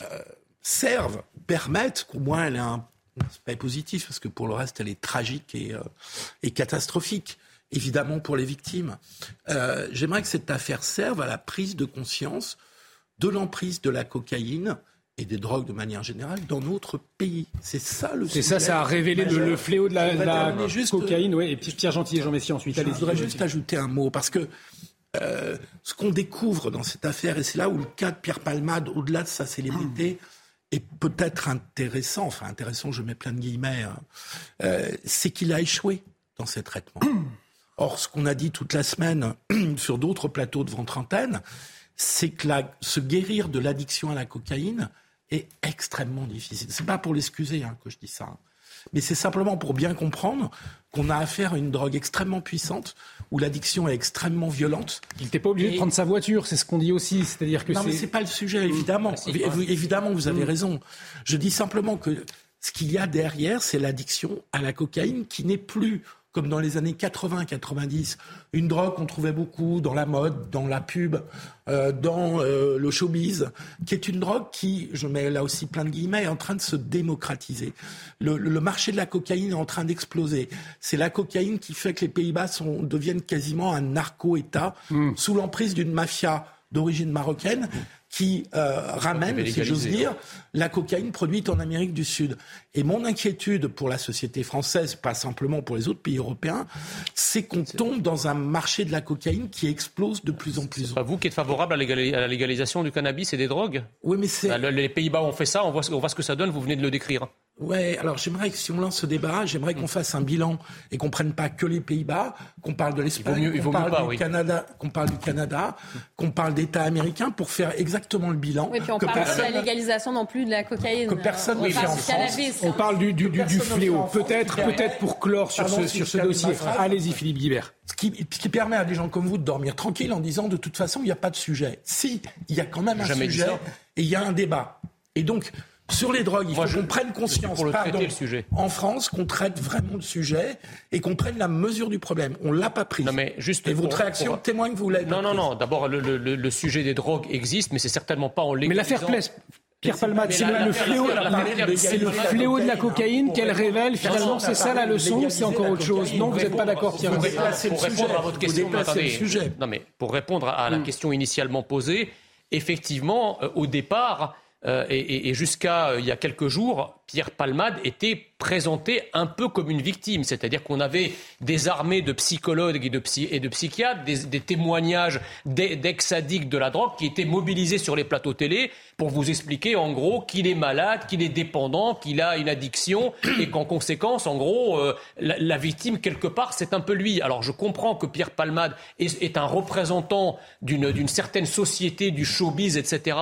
euh, serve, permette qu'au moins elle ait un aspect positif, parce que pour le reste elle est tragique et, euh, catastrophique évidemment pour les victimes. Euh, j'aimerais que cette affaire serve à la prise de conscience de l'emprise de la cocaïne et des drogues de manière générale dans notre pays. C'est ça le C'est ça, ça a révélé le, fléau de la, cocaïne. Ouais, et Pierre Gentil et Jean Messi ensuite. Je voudrais juste ajouter un mot parce que euh, ce qu'on découvre dans cette affaire, et c'est là où le cas de Pierre Palmade, au-delà de sa célébrité, est peut-être intéressant, enfin intéressant, je mets plein de guillemets, hein, euh, c'est qu'il a échoué dans ses traitements. [clears throat] Or, ce qu'on a dit toute la semaine [clears throat] sur d'autres plateaux de ventre antenne, c'est que se guérir de l'addiction à la cocaïne, est extrêmement difficile. C'est pas pour l'excuser hein, que je dis ça, hein. mais c'est simplement pour bien comprendre qu'on a affaire à une drogue extrêmement puissante où l'addiction est extrêmement violente. Il n'était pas obligé de prendre sa voiture, c'est ce qu'on dit aussi, c'est-à-dire que non, mais c'est pas le sujet, évidemment. évidemment, vous avez mm. raison. Je dis simplement que ce qu'il y a derrière, c'est l'addiction à la cocaïne qui n'est plus comme dans les années 80-90, une drogue qu'on trouvait beaucoup dans la mode, dans la pub, euh, dans euh, le showbiz, qui est une drogue qui, je mets là aussi plein de guillemets, est en train de se démocratiser. Le, le marché de la cocaïne est en train d'exploser. C'est la cocaïne qui fait que les Pays-Bas deviennent quasiment un narco-État hmm. sous l'emprise d'une mafia d'origine marocaine qui euh, ramène, si j'ose dire, la cocaïne produite en Amérique du Sud. Et mon inquiétude pour la société française, pas simplement pour les autres pays européens, c'est qu'on tombe dans un marché de la cocaïne qui explose de plus en plus. Pas vous qui êtes favorable à, la légalisation du cannabis et des drogues? Oui, mais c'est... Bah, les Pays-Bas ont fait ça, on voit, on voit ce que ça donne, vous venez de le décrire. Ouais, alors j'aimerais que si on lance ce débat, j'aimerais qu'on fasse un bilan et qu'on prenne pas que les Pays-Bas, qu'on parle de l'Espagne, qu'on parle, du Canada, qu'on parle du Canada, qu'on parle d'États américains pour faire exactement le bilan. Oui, puis on parle de la légalisation non plus de la cocaïne. Que personne ne fait en France. On parle du, du, du, fléau. Peut-être, peut-être pour clore sur ce, sur ce dossier. Allez-y, Philippe Guibert. Ce qui, ce qui, permet à des gens comme vous de dormir tranquille en disant de toute façon il n'y a pas de sujet. Si, il y a quand même un sujet et il y a un débat. Et donc, sur les drogues, il faut qu'on prenne conscience pour le pardon, le sujet. en France qu'on traite vraiment le sujet et qu'on prenne la mesure du problème. On l'a pas pris. Non, mais juste et votre réaction témoigne que vous l'avez Non, non, non. D'abord, le, le, le, sujet des drogues existe, mais c'est certainement pas en légalisant... Mais l'affaire Pless, Pierre Palmade, c'est le, fléau, c'est le fléau de la cocaïne qu'elle révèle. Finalement, c'est ça la leçon ou c'est encore autre chose Non, vous n'êtes pas d'accord, Pierre Pour répondre à votre question, non, mais pour répondre à la hmm. question initialement posée, effectivement, euh, au départ, euh, et, jusqu'à euh, il y a quelques jours, Pierre Palmade était présenté un peu comme une victime, c'est-à-dire qu'on avait des armées de psychologues et de, et de psychiatres, des, témoignages d'ex-addicts de la drogue qui étaient mobilisés sur les plateaux télé pour vous expliquer en gros qu'il est malade, qu'il est dépendant, qu'il a une addiction [coughs] et qu'en conséquence, en gros, euh, la, victime quelque part, c'est un peu lui. Alors je comprends que Pierre Palmade est, est un représentant d'une certaine société du showbiz, etc.,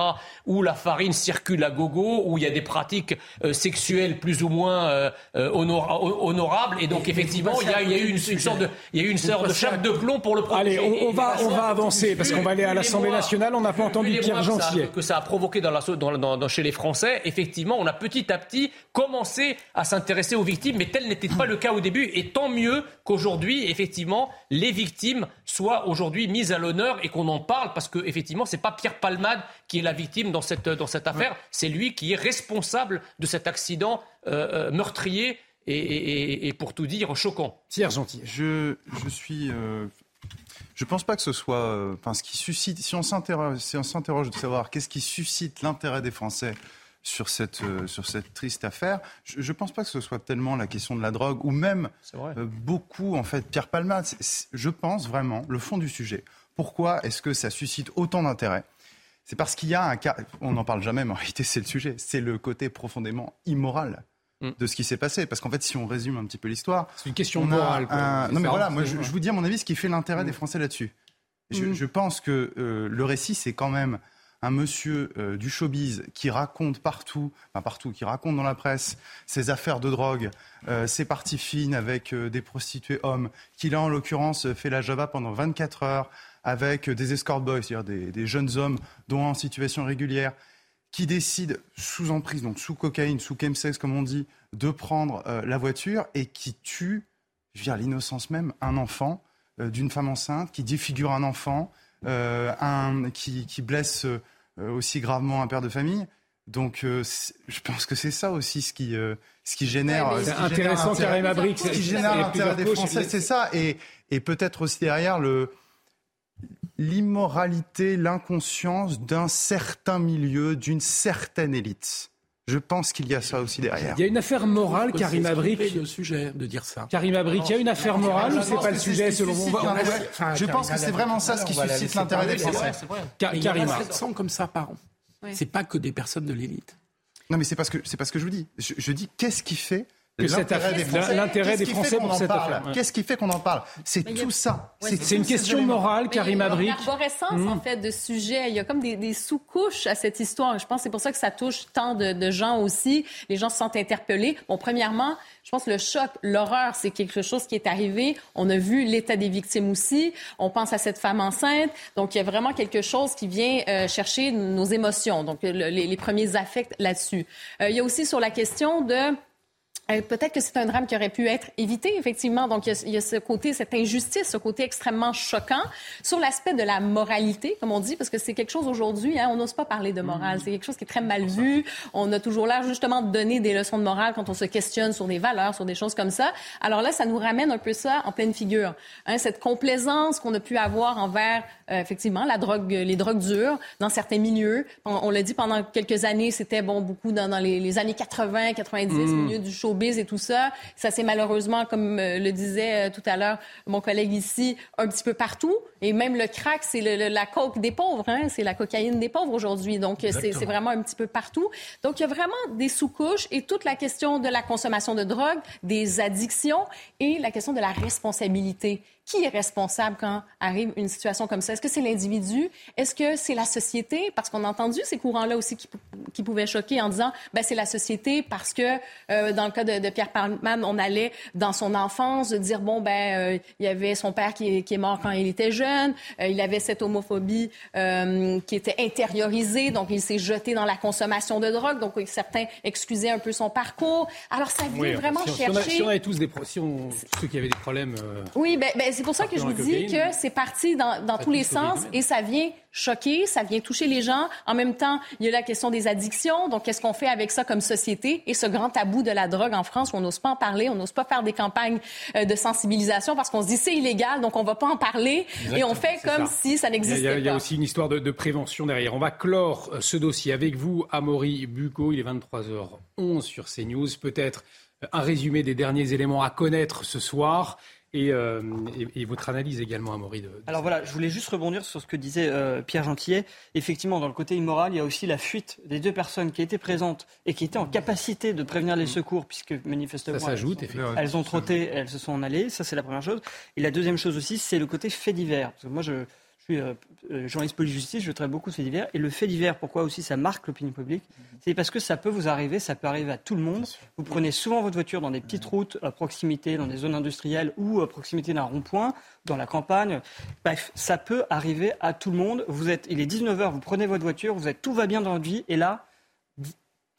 où la farine circule à gogo, où il y a des pratiques euh, sexuelles plus ou moins euh, honorables, et donc effectivement, il y, a, eu une, sorte de, il y a eu une sorte de chape de plomb pour le protéger. Allez, on, va, on va avancer parce qu'on va aller à l'Assemblée nationale. On n'a pas entendu Pierre Gentil. Que ça a provoqué dans chez les Français, effectivement, on a petit à petit commencé à s'intéresser aux victimes, mais tel n'était pas le cas au début. Et tant mieux qu'aujourd'hui, effectivement, les victimes soient aujourd'hui mises à l'honneur et qu'on en parle, parce que effectivement, c'est pas Pierre Palmade qui est la victime dans cette dans cette affaire, c'est lui qui est responsable de cet accident euh, euh, meurtrier. Et, pour tout dire, choquant. Pierre Gentil. Je, je suis euh, je ne pense pas que ce soit. Euh, enfin, ce qui suscite. Si on s'interroge, si on s'interroge de savoir qu'est-ce qui suscite l'intérêt des Français sur cette, euh, sur cette triste affaire, je ne pense pas que ce soit tellement la question de la drogue ou même euh, beaucoup, en fait, Pierre Palmade. Je pense vraiment le fond du sujet. Pourquoi est-ce que ça suscite autant d'intérêt? C'est parce qu'il y a un cas. On n'en parle jamais, mais en réalité, c'est le sujet. C'est le côté profondément immoral Mm. de ce qui s'est passé. Parce qu'en fait, si on résume un petit peu l'histoire. C'est une question morale. Non, mais voilà, moi, je, vous dis à mon avis ce qui fait l'intérêt des mm. Français là-dessus. Je, mm. pense que euh, le récit, c'est quand même un monsieur euh, du showbiz qui raconte partout, enfin partout, qui raconte dans la presse ses affaires de drogue, euh, ses parties fines avec des prostituées hommes, qu'il a en l'occurrence fait la Java pendant 24 heures avec des escort boys, c'est-à-dire des, jeunes hommes dont en situation régulière, qui décide, sous emprise, donc sous cocaïne, sous chemsex, comme on dit, de prendre euh, la voiture et qui tue, veux l'innocence même, un enfant euh, d'une femme enceinte, qui défigure un enfant, euh, qui blesse aussi gravement un père de famille. Donc, je pense que c'est ça aussi ce qui, ce qui génère. c'est intéressant, Karim Abrik. Ce qui génère l'intérêt des Français, c'est ça. Et, et peut-être aussi derrière le, l'immoralité, l'inconscience d'un certain milieu, d'une certaine élite. Je pense qu'il y a ça aussi derrière. Il y a une affaire morale, Karim Abrik. le sujet de dire ça. Karim Abrik, il y a une affaire morale ou c'est pas le sujet selon vous Je pense que c'est vraiment ça ce qui suscite l'intérêt des Français. Karim 700 comme ça par an. C'est pas que des personnes de l'élite. Non, mais c'est parce que c'est parce que je vous dis. je dis qu'est-ce qui fait l'intérêt des Français pour cette affaire. Qu'est-ce qui fait qu'on en parle? C'est tout ça. c'est une question morale, Karim Abrik. Il y a une en hmm. fait, de sujets. Il y a comme des, sous-couches à cette histoire. Je pense que c'est pour ça que ça touche tant de, gens aussi. Les gens se sentent interpellés. Bon, premièrement, je pense que le choc, l'horreur, c'est quelque chose qui est arrivé. On a vu l'état des victimes aussi. On pense à cette femme enceinte. Donc, il y a vraiment quelque chose qui vient euh, chercher nos émotions. Donc, les, premiers affects là-dessus. Euh, il y a aussi sur la question de peut-être que c'est un drame qui aurait pu être évité, effectivement. Donc, il y, a, ce côté, cette injustice, ce côté extrêmement choquant. Sur l'aspect de la moralité, comme on dit, parce que c'est quelque chose aujourd'hui, hein, on n'ose pas parler de morale. C'est quelque chose qui est très mal vu. On a toujours l'air justement de donner des leçons de morale quand on se questionne sur des valeurs, sur des choses comme ça. Alors là, ça nous ramène un peu ça en pleine figure. Hein, cette complaisance qu'on a pu avoir envers, euh, effectivement, la drogue, les drogues dures dans certains milieux. On, l'a dit pendant quelques années, c'était bon beaucoup dans, les, années 80, 90, mm. milieu du showbiz et tout ça. Ça c'est malheureusement, comme euh, le disait euh, tout à l'heure mon collègue ici, un petit peu partout. Et même le crack, c'est la coke des pauvres, hein? c'est la cocaïne des pauvres aujourd'hui. Donc c'est vraiment un petit peu partout. Donc il y a vraiment des sous-couches et toute la question de la consommation de drogue, des addictions et la question de la responsabilité qui est responsable quand arrive une situation comme ça? Est-ce que c'est l'individu? Est-ce que c'est la société? Parce qu'on a entendu ces courants-là aussi qui, qui, pouvaient choquer en disant, ben c'est la société parce que euh, dans le cas de, Pierre Palman, on allait dans son enfance dire, bon, ben euh, il y avait son père qui, qui, est mort quand il était jeune, euh, il avait cette homophobie qui était intériorisée, donc il s'est jeté dans la consommation de drogue, donc certains excusaient un peu son parcours. Alors ça vient vraiment chercher... Si on, avait tous des... Si on... ceux qui avaient des problèmes... Oui, ben, ben c'est pour ça que je vous dis que c'est parti dans, dans tous les sens et ça vient choquer, ça vient toucher les gens. En même temps, il y a la question des addictions. Donc, qu'est-ce qu'on fait avec ça comme société? Et ce grand tabou de la drogue en France, où on n'ose pas en parler, on n'ose pas faire des campagnes euh, de sensibilisation parce qu'on se dit c'est illégal, donc on va pas en parler. et on fait comme si ça n'existait pas. Il y, a aussi une histoire de, de, prévention derrière. On va clore euh, ce dossier avec vous, Amaury Bucco. Il est 23h11 sur CNews. Peut-être euh, un résumé des derniers éléments à connaître ce soir. Euh, et, votre analyse également, Amaury. De, Alors voilà, je voulais juste rebondir sur ce que disait euh, Pierre Gentillet. Effectivement, dans le côté immoral, il y a aussi la fuite des deux personnes qui étaient présentes et qui étaient en capacité de prévenir les secours, puisque manifestement, ça s'ajoute, elles, ont trotté, elles se sont en allées. Ça, c'est la première chose. Et la deuxième chose aussi, c'est le côté fait divers. Parce que moi, je, je suis euh, euh, journaliste police-justice, je traite beaucoup de faits divers. Et le fait divers, pourquoi aussi ça marque l'opinion publique C'est parce que ça peut vous arriver, ça peut arriver à tout le monde. Vous prenez souvent votre voiture dans des petites routes à proximité, dans des zones industrielles ou à proximité d'un rond-point, dans la campagne. Bref, ça peut arriver à tout le monde. Vous êtes, il est 19h, vous prenez votre voiture, vous êtes tout va bien dans votre vie, et là,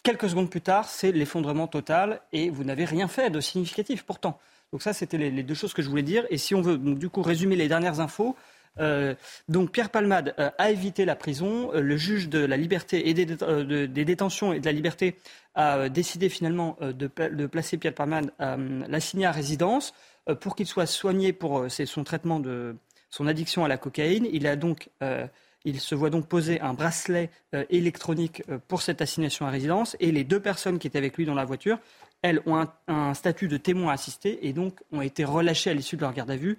quelques secondes plus tard, c'est l'effondrement total et vous n'avez rien fait de significatif pourtant. Donc ça, c'était les, deux choses que je voulais dire. Et si on veut du coup résumer les dernières infos, euh, donc Pierre Palmade euh, a évité la prison. Euh, le juge de la liberté des, détentions et de la liberté a décidé finalement de, placer Pierre Palmade, l'assigner à résidence pour qu'il soit soigné pour son traitement de son addiction à la cocaïne. Il a donc il se voit donc poser un bracelet électronique pour cette assignation à résidence et les deux personnes qui étaient avec lui dans la voiture, elles ont un, un statut de témoin assisté et donc ont été relâchées à l'issue de leur garde à vue.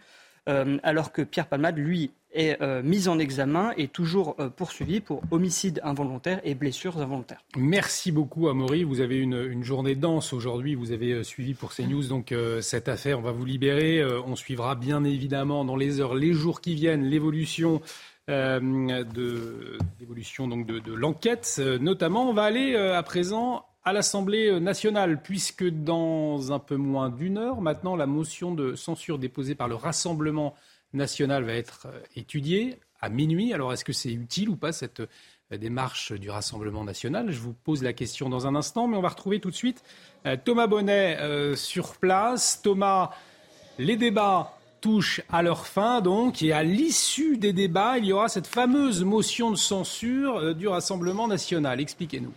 Euh, alors que Pierre Palmade, lui, est euh, mis en examen et toujours euh, poursuivi pour homicide involontaire et blessures involontaires. Merci beaucoup, Amaury. Vous avez une, journée dense aujourd'hui. Vous avez suivi pour CNews donc cette affaire. On va vous libérer. on suivra bien évidemment dans les heures, les jours qui viennent, l'évolution. de, de l'enquête notamment. On va aller à présent à l'Assemblée nationale, puisque dans un peu moins d'une heure, maintenant, la motion de censure déposée par le Rassemblement national va être euh, étudiée à minuit. Alors, est-ce que c'est utile ou pas cette euh, démarche du Rassemblement national? Je vous pose la question dans un instant, mais on va retrouver tout de suite euh, Thomas Bonnet sur place. Thomas, les débats touchent à leur fin, donc, et à l'issue des débats, il y aura cette fameuse motion de censure du Rassemblement national. Expliquez-nous.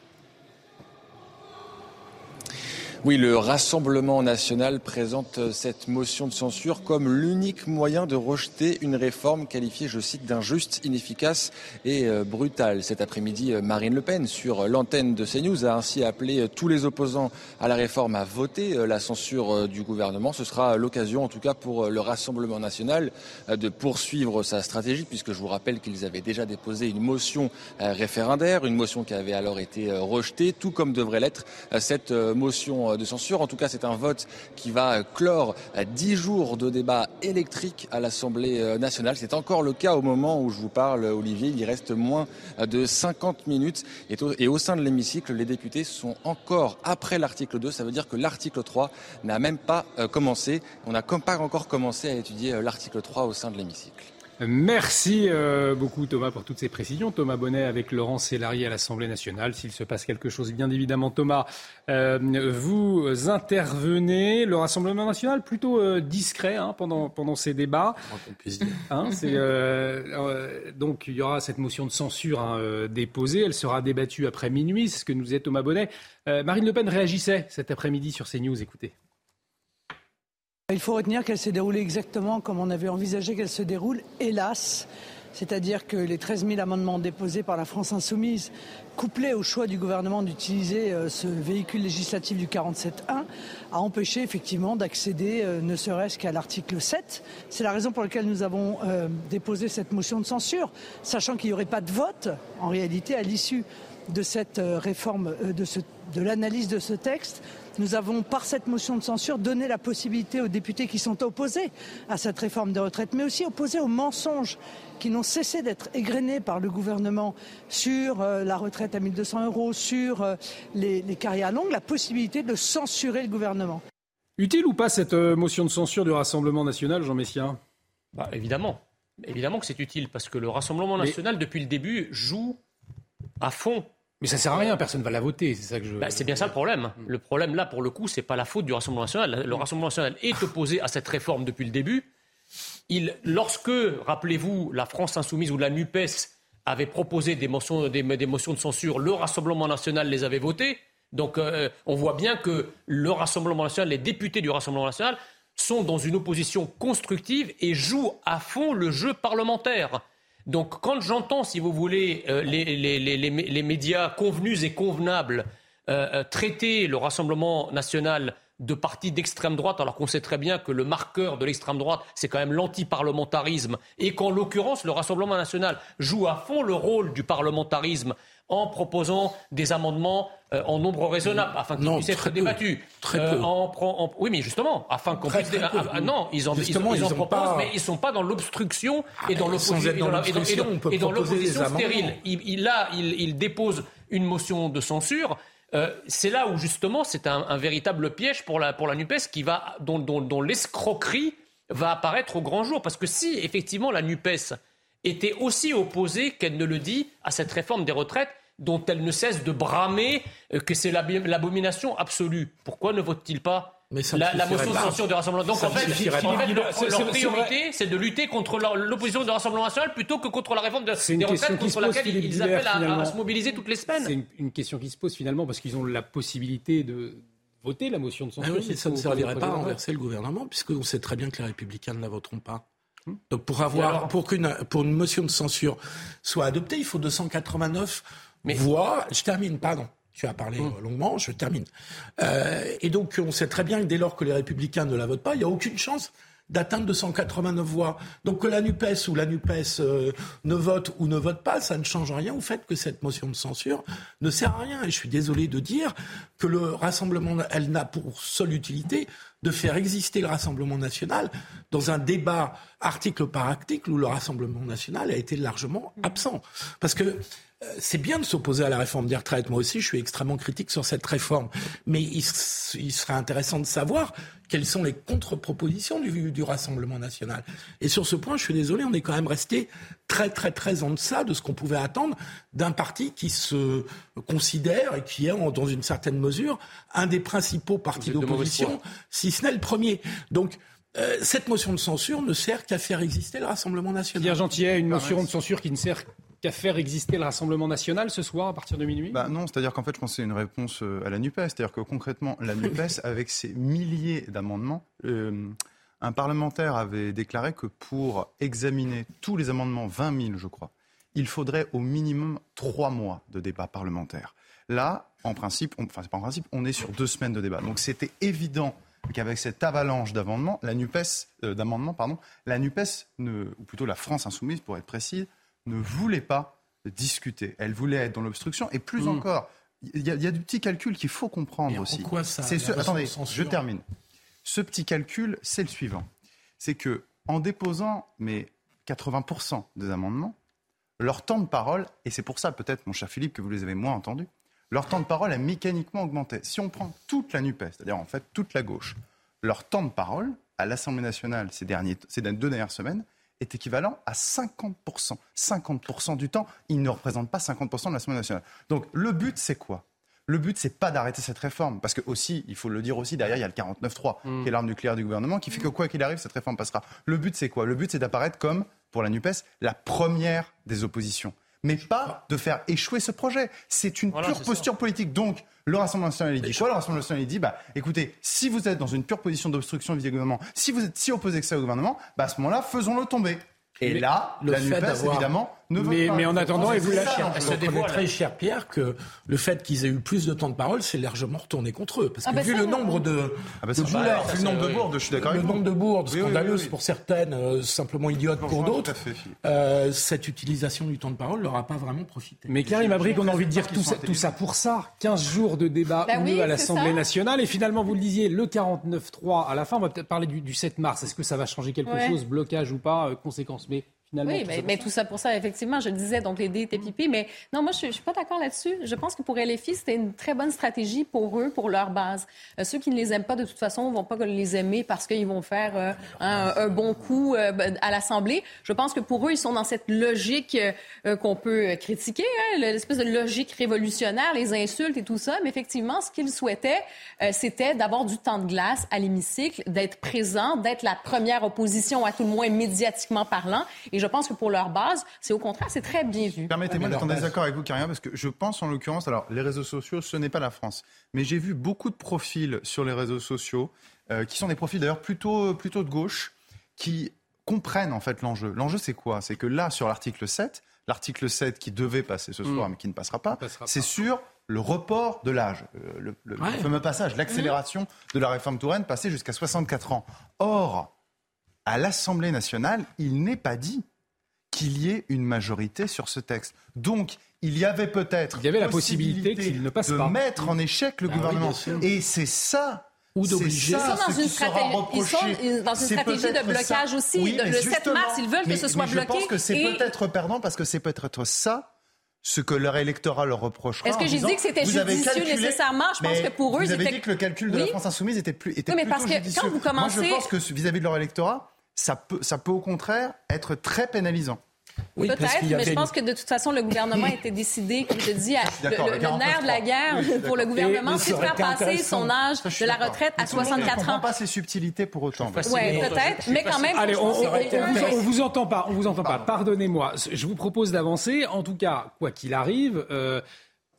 Oui, le Rassemblement national présente cette motion de censure comme l'unique moyen de rejeter une réforme qualifiée, je cite, d'injuste, inefficace et euh, brutale. Cet après-midi, euh, Marine Le Pen, sur l'antenne de CNews, a ainsi appelé euh, tous les opposants à la réforme à voter la censure du gouvernement. Ce sera l'occasion, en tout cas pour le Rassemblement national, de poursuivre sa stratégie, puisque je vous rappelle qu'ils avaient déjà déposé une motion référendaire, une motion qui avait alors été rejetée, tout comme devrait l'être cette motion de censure. En tout cas, c'est un vote qui va clore dix jours de débat électrique à l'Assemblée euh, nationale. C'est encore le cas au moment où je vous parle, Olivier. Il y reste moins de 50 minutes. Et au sein de l'hémicycle, les députés sont encore après l'article 2. Ça veut dire que l'article 3 n'a même pas euh, commencé. On n'a pas encore commencé à étudier euh, l'article 3 au sein de l'hémicycle. Merci euh, beaucoup Thomas pour toutes ces précisions. Thomas Bonnet avec Laurent Sélarié à l'Assemblée nationale. S'il se passe quelque chose, bien évidemment Thomas, euh, vous intervenez. Le Rassemblement national plutôt euh, discret hein, pendant, pendant ces débats. Hein, donc il y aura cette motion de censure hein, déposée. Elle sera débattue après minuit. C'est ce que nous disait Thomas Bonnet. Marine Le Pen réagissait cet après-midi sur CNews. Écoutez. Il faut retenir qu'elle s'est déroulée exactement comme on avait envisagé qu'elle se déroule, hélas. C'est-à-dire que les 13 000 amendements déposés par la France insoumise, couplés au choix du gouvernement d'utiliser euh, ce véhicule législatif du 47.1, a empêché effectivement d'accéder euh, ne serait-ce qu'à l'article 7. C'est la raison pour laquelle nous avons euh, déposé cette motion de censure, sachant qu'il n'y aurait pas de vote en réalité à l'issue de cette réforme, de, de l'analyse de ce texte. Nous avons, par cette motion de censure, donné la possibilité aux députés qui sont opposés à cette réforme des retraites, mais aussi opposés aux mensonges qui n'ont cessé d'être égrenés par le gouvernement sur euh, la retraite à 1200 euros, sur euh, les, carrières longues, la possibilité de censurer le gouvernement. Utile ou pas cette euh, motion de censure du Rassemblement national, Jean Messia? Bah, Évidemment. Évidemment que c'est utile, parce que le Rassemblement national, depuis le début, joue à fond mais ça sert à rien, personne ne va la voter, c'est ça que je. Bah, c'est bien ça le problème. Le problème là, pour le coup, c'est pas la faute du Rassemblement national. Le Rassemblement national est opposé à cette réforme depuis le début. Il, lorsque, rappelez-vous, la France insoumise ou la Nupes avait proposé des motions, des, motions de censure, le Rassemblement national les avait votées. Donc, euh, on voit bien que le Rassemblement national, les députés du Rassemblement national, sont dans une opposition constructive et jouent à fond le jeu parlementaire. Donc quand j'entends, si vous voulez, euh, les, médias convenus et convenables euh, euh, traiter le Rassemblement national de partis d'extrême droite, alors qu'on sait très bien que le marqueur de l'extrême droite, c'est quand même l'antiparlementarisme, et qu'en l'occurrence, le Rassemblement national joue à fond le rôle du parlementarisme en proposant des amendements euh, en nombre raisonnable afin qu'ils puissent être débattus. Très euh, peu. En, oui, mais justement, afin qu'on puisse. Ah, ah, non, ils en, ils, en proposent, mais ils ne sont pas dans l'obstruction et dans l'opposition stérile. Il, là, il, dépose une motion de censure. Euh, c'est là où justement c'est un, véritable piège pour la, pour la NUPES qui va, dont, dont l'escroquerie va apparaître au grand jour. Parce que si effectivement la NUPES était aussi opposée qu'elle ne le dit à cette réforme des retraites, dont elle ne cesse de bramer euh, que c'est l'abomination absolue. Pourquoi ne vote-t-il pas la, motion de censure du Rassemblement. Donc en fait, leur, priorité, c'est de lutter contre l'opposition du Rassemblement national plutôt que contre la réforme des retraites contre laquelle ils appellent à, se mobiliser toutes les semaines. C'est une, question qui se pose finalement parce qu'ils ont la possibilité de voter la motion de censure. Ah oui, mais ça ne servirait pas à renverser le gouvernement puisqu'on sait très bien que les républicains ne la voteront pas. Hmm. Donc pour avoir, pour qu'une pour une motion de censure soit adoptée, il faut 289 mais... voix. Je termine, pardon. Tu as parlé mmh. longuement, je termine. Euh, et donc, on sait très bien que dès lors que les Républicains ne la votent pas, il n'y a aucune chance d'atteindre 289 voix. Donc que la NUPES ou la NUPES euh, ne vote ou ne vote pas, ça ne change rien au fait que cette motion de censure ne sert à rien. Et je suis désolé de dire que le Rassemblement, elle n'a pour seule utilité de faire exister le Rassemblement national dans un débat article par article où le Rassemblement national a été largement absent. Parce que c'est bien de s'opposer à la réforme des retraites. Moi aussi, je suis extrêmement critique sur cette réforme. Mais il, serait intéressant de savoir quelles sont les contre-propositions du, du, Rassemblement national. Et sur ce point, je suis désolé, on est quand même resté très, très, très en deçà de ce qu'on pouvait attendre d'un parti qui se considère et qui est, dans une certaine mesure, un des principaux partis d'opposition, si ce n'est le premier. Donc, euh, cette motion de censure ne sert qu'à faire exister le Rassemblement national. Pierre Gentillet, une motion de censure qui ne sert qu'à faire exister le Rassemblement national ce soir à partir de minuit bah Non, c'est-à-dire qu'en fait, je pense que c'est une réponse euh, à la NUPES. C'est-à-dire que concrètement, la [laughs] NUPES, avec ses milliers d'amendements, euh, un parlementaire avait déclaré que pour examiner tous les amendements, 20 000 je crois, il faudrait au minimum trois mois de débat parlementaire. Là, en principe, enfin c'est pas en principe, on est sur deux semaines de débat. Donc c'était évident qu'avec cette avalanche d'amendements, la Nupes, euh, d'amendements, pardon, la Nupes, ne, ou plutôt la France insoumise, pour être précise, ne voulait pas discuter. Elle voulait être dans l'obstruction. Et plus hmm. encore, il y, a, du petit calcul qu'il faut comprendre aussi. Pourquoi ça Attendez, je termine. Ce petit calcul, c'est le suivant. C'est que en déposant mais 80% des amendements, leur temps de parole, et c'est pour ça peut-être, mon cher Philippe, que vous les avez moins entendus, leur temps de parole a mécaniquement augmenté. Si on prend toute la NUPES, c'est-à-dire en fait toute la gauche, leur temps de parole à l'Assemblée nationale ces, derniers, ces deux dernières semaines est équivalent à 50%. 50% du temps, il ne représente pas 50% de l'Assemblée nationale. Donc le but, c'est quoi? Le but, c'est pas d'arrêter cette réforme, parce que aussi, il faut le dire aussi, derrière, il y a le 49.3, mm. qui est l'arme nucléaire du gouvernement, qui fait que quoi qu'il arrive, cette réforme passera. Le but, c'est quoi? Le but, c'est d'apparaître comme, pour la NUPES, la première des oppositions mais pas de faire échouer ce projet. C'est une pure posture politique. Donc, le Rassemblement national, il dit quoi? Le Rassemblement national, il dit, bah, écoutez, si vous êtes dans une pure position d'obstruction vis-à-vis du gouvernement, si vous êtes si opposé que ça au gouvernement, bah, à ce moment-là, faisons-le tomber. Et là, le la NUPES, évidemment, ne mais, pas. Mais en attendant, et vous lâchez. C'est très cher, Pierre, que le fait qu'ils aient eu plus de temps de parole, c'est largement retourné contre eux. Parce que ah bah vu le nombre de, ah bah de bourdes, le nombre de bourdes, je suis d'accord Le nombre de bourdes scandaleuses pour certaines, euh, simplement idiotes pour d'autres, euh, cette utilisation du temps de parole leur a pas vraiment profité. Mais Karim Abric, on a envie de dire tout ça, tout ça pour ça. 15 jours de débat bah à l'Assemblée nationale. Et finalement, vous le disiez, le 49-3 à la fin, on va peut-être parler du, 7 mars. Est-ce que ça va changer quelque chose, blocage ou pas, euh, conséquences Mais oui, mais, tout ça pour ça, effectivement, je le disais, donc les étaient pipés. Mais non, moi, je ne suis pas d'accord là-dessus. Je pense que pour LFI, c'était une très bonne stratégie pour eux, pour leur base. Euh, ceux qui ne les aiment pas, de toute façon, ne vont pas les aimer parce qu'ils vont faire euh, un, bon coup euh, ben, à l'Assemblée. Je pense que pour eux, ils sont dans cette logique qu'on peut critiquer, hein, l'espèce de logique révolutionnaire, les insultes et tout ça. Mais effectivement, ce qu'ils souhaitaient, c'était d'avoir du temps de glace à l'hémicycle, d'être présent, d'être la première opposition, à tout le moins médiatiquement parlant. Et je pense que pour leur base, c'est au contraire, c'est très bien vu. Permettez-moi d'être en désaccord avec vous, Karim, parce que je pense en l'occurrence, alors les réseaux sociaux, ce n'est pas la France, mais j'ai vu beaucoup de profils sur les réseaux sociaux, euh, qui sont des profils d'ailleurs plutôt, plutôt de gauche, qui comprennent en fait l'enjeu. L'enjeu, c'est quoi? C'est que là, sur l'article 7, l'article 7 qui devait passer ce soir, mm. mais qui ne passera pas, c'est sur le report de l'âge, euh, le, fameux passage, l'accélération mm. de la réforme Touraine, passer jusqu'à 64 ans. Or, à l'Assemblée nationale, il n'est pas dit qu'il y ait une majorité sur ce texte. Donc, il y avait peut-être il y avait la possibilité, qu'il ne passe de mettre en échec le ah gouvernement. Et c'est ça ou d'obliger. Ils sont dans une, stratégie, ils sont dans une stratégie de blocage aussi. le 7 mars, ils veulent que ce soit bloqué. Je pense que c'est peut-être perdant parce que c'est peut-être ça ce que leur électorat leur reprochera. Est-ce que j'ai dit que c'était judicieux nécessairement? Je pense que pour eux, vous avez dit que le calcul de la France insoumise était plus était oui, mais parce que quand vous commencez, Moi, je pense que vis-à-vis -vis de leur électorat, ça peut, ça peut au contraire être très pénalisant. Oui, Peut-être, mais je pense que de toute façon, le gouvernement était décidé, comme je dis, le, le, nerf de la guerre pour le gouvernement, c'est de faire passer son âge de la retraite à 64 ans. On pas ces subtilités pour autant. Oui, peut-être, mais quand même. Allez, on, on, vous entend pas, on vous entend pas. Pardonnez-moi. Je vous propose d'avancer. En tout cas, quoi qu'il arrive, euh,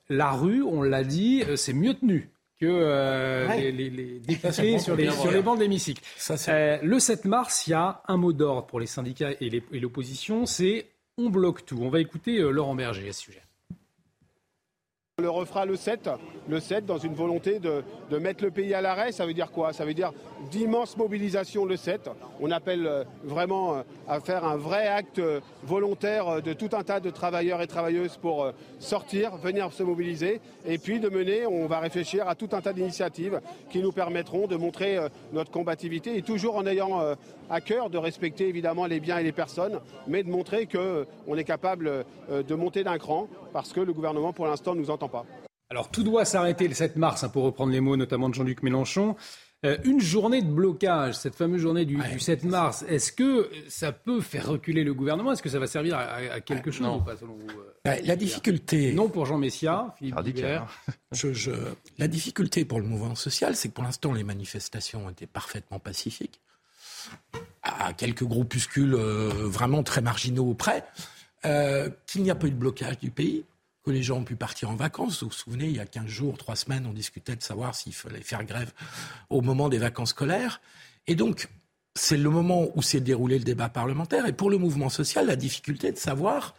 la rue, on l'a dit, euh, c'est mieux tenu que euh, les, les, les, députés sur les, sur les bancs de l'hémicycle. Euh, le 7 mars, il y a un mot d'ordre pour les syndicats et l'opposition, c'est on bloque tout. On va écouter euh, Laurent Berger à ce sujet. On le refera le 7, le 7 dans une volonté de, de mettre le pays à l'arrêt. Ça veut dire quoi? Ça veut dire d'immenses mobilisations le 7. On appelle euh, vraiment euh, à faire un vrai acte volontaire de tout un tas de travailleurs et travailleuses pour sortir, venir se mobiliser. Et puis de mener, on va réfléchir à tout un tas d'initiatives qui nous permettront de montrer notre combativité et toujours en ayant à cœur de respecter évidemment les biens et les personnes, mais de montrer qu'on est capable de monter d'un cran parce que le gouvernement pour l'instant nous entend pas. Alors tout doit s'arrêter le 7 mars, hein, pour reprendre les mots notamment de Jean-Luc Mélenchon. Euh, une journée de blocage, cette fameuse journée du, 7 mars, est-ce que ça peut faire reculer le gouvernement? Est-ce que ça va servir à, quelque chose ou pas, selon vous euh, bah, La difficulté. Non pour Jean Messia, Philippe je, La difficulté pour le mouvement social, c'est que pour l'instant, les manifestations étaient parfaitement pacifiques, à quelques groupuscules euh, vraiment très marginaux près, qu'il n'y a pas eu de blocage du pays que les gens ont pu partir en vacances. Vous vous souvenez, il y a 15 jours, 3 semaines, on discutait de savoir s'il fallait faire grève au moment des vacances scolaires. Et donc, c'est le moment où s'est déroulé le débat parlementaire. Et pour le mouvement social, la difficulté de savoir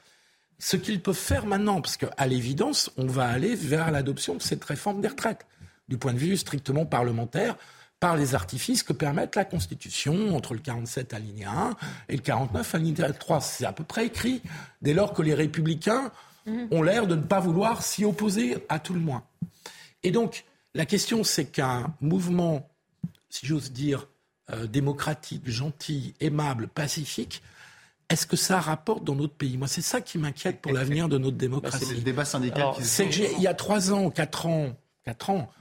ce qu'ils peuvent faire maintenant. Parce qu'à l'évidence, on va aller vers l'adoption de cette réforme des retraites. Du point de vue strictement parlementaire, par les artifices que permettent la Constitution entre le 47 alinéa 1 et le 49 alinéa 3. C'est à peu près écrit dès lors que les républicains Mhm. ont l'air de ne pas vouloir s'y opposer à tout le moins. Et donc, la question, c'est qu'un mouvement, si j'ose dire, euh, démocratique, gentil, aimable, pacifique, est-ce que ça rapporte dans notre pays? Moi, c'est ça qui m'inquiète pour l'avenir de notre démocratie. [laughs] c'est le débat syndical. C'est il y a trois ans, quatre ans, quatre ans,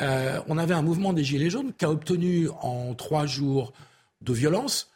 euh, on avait un mouvement des Gilets jaunes qui a obtenu en trois jours de violence,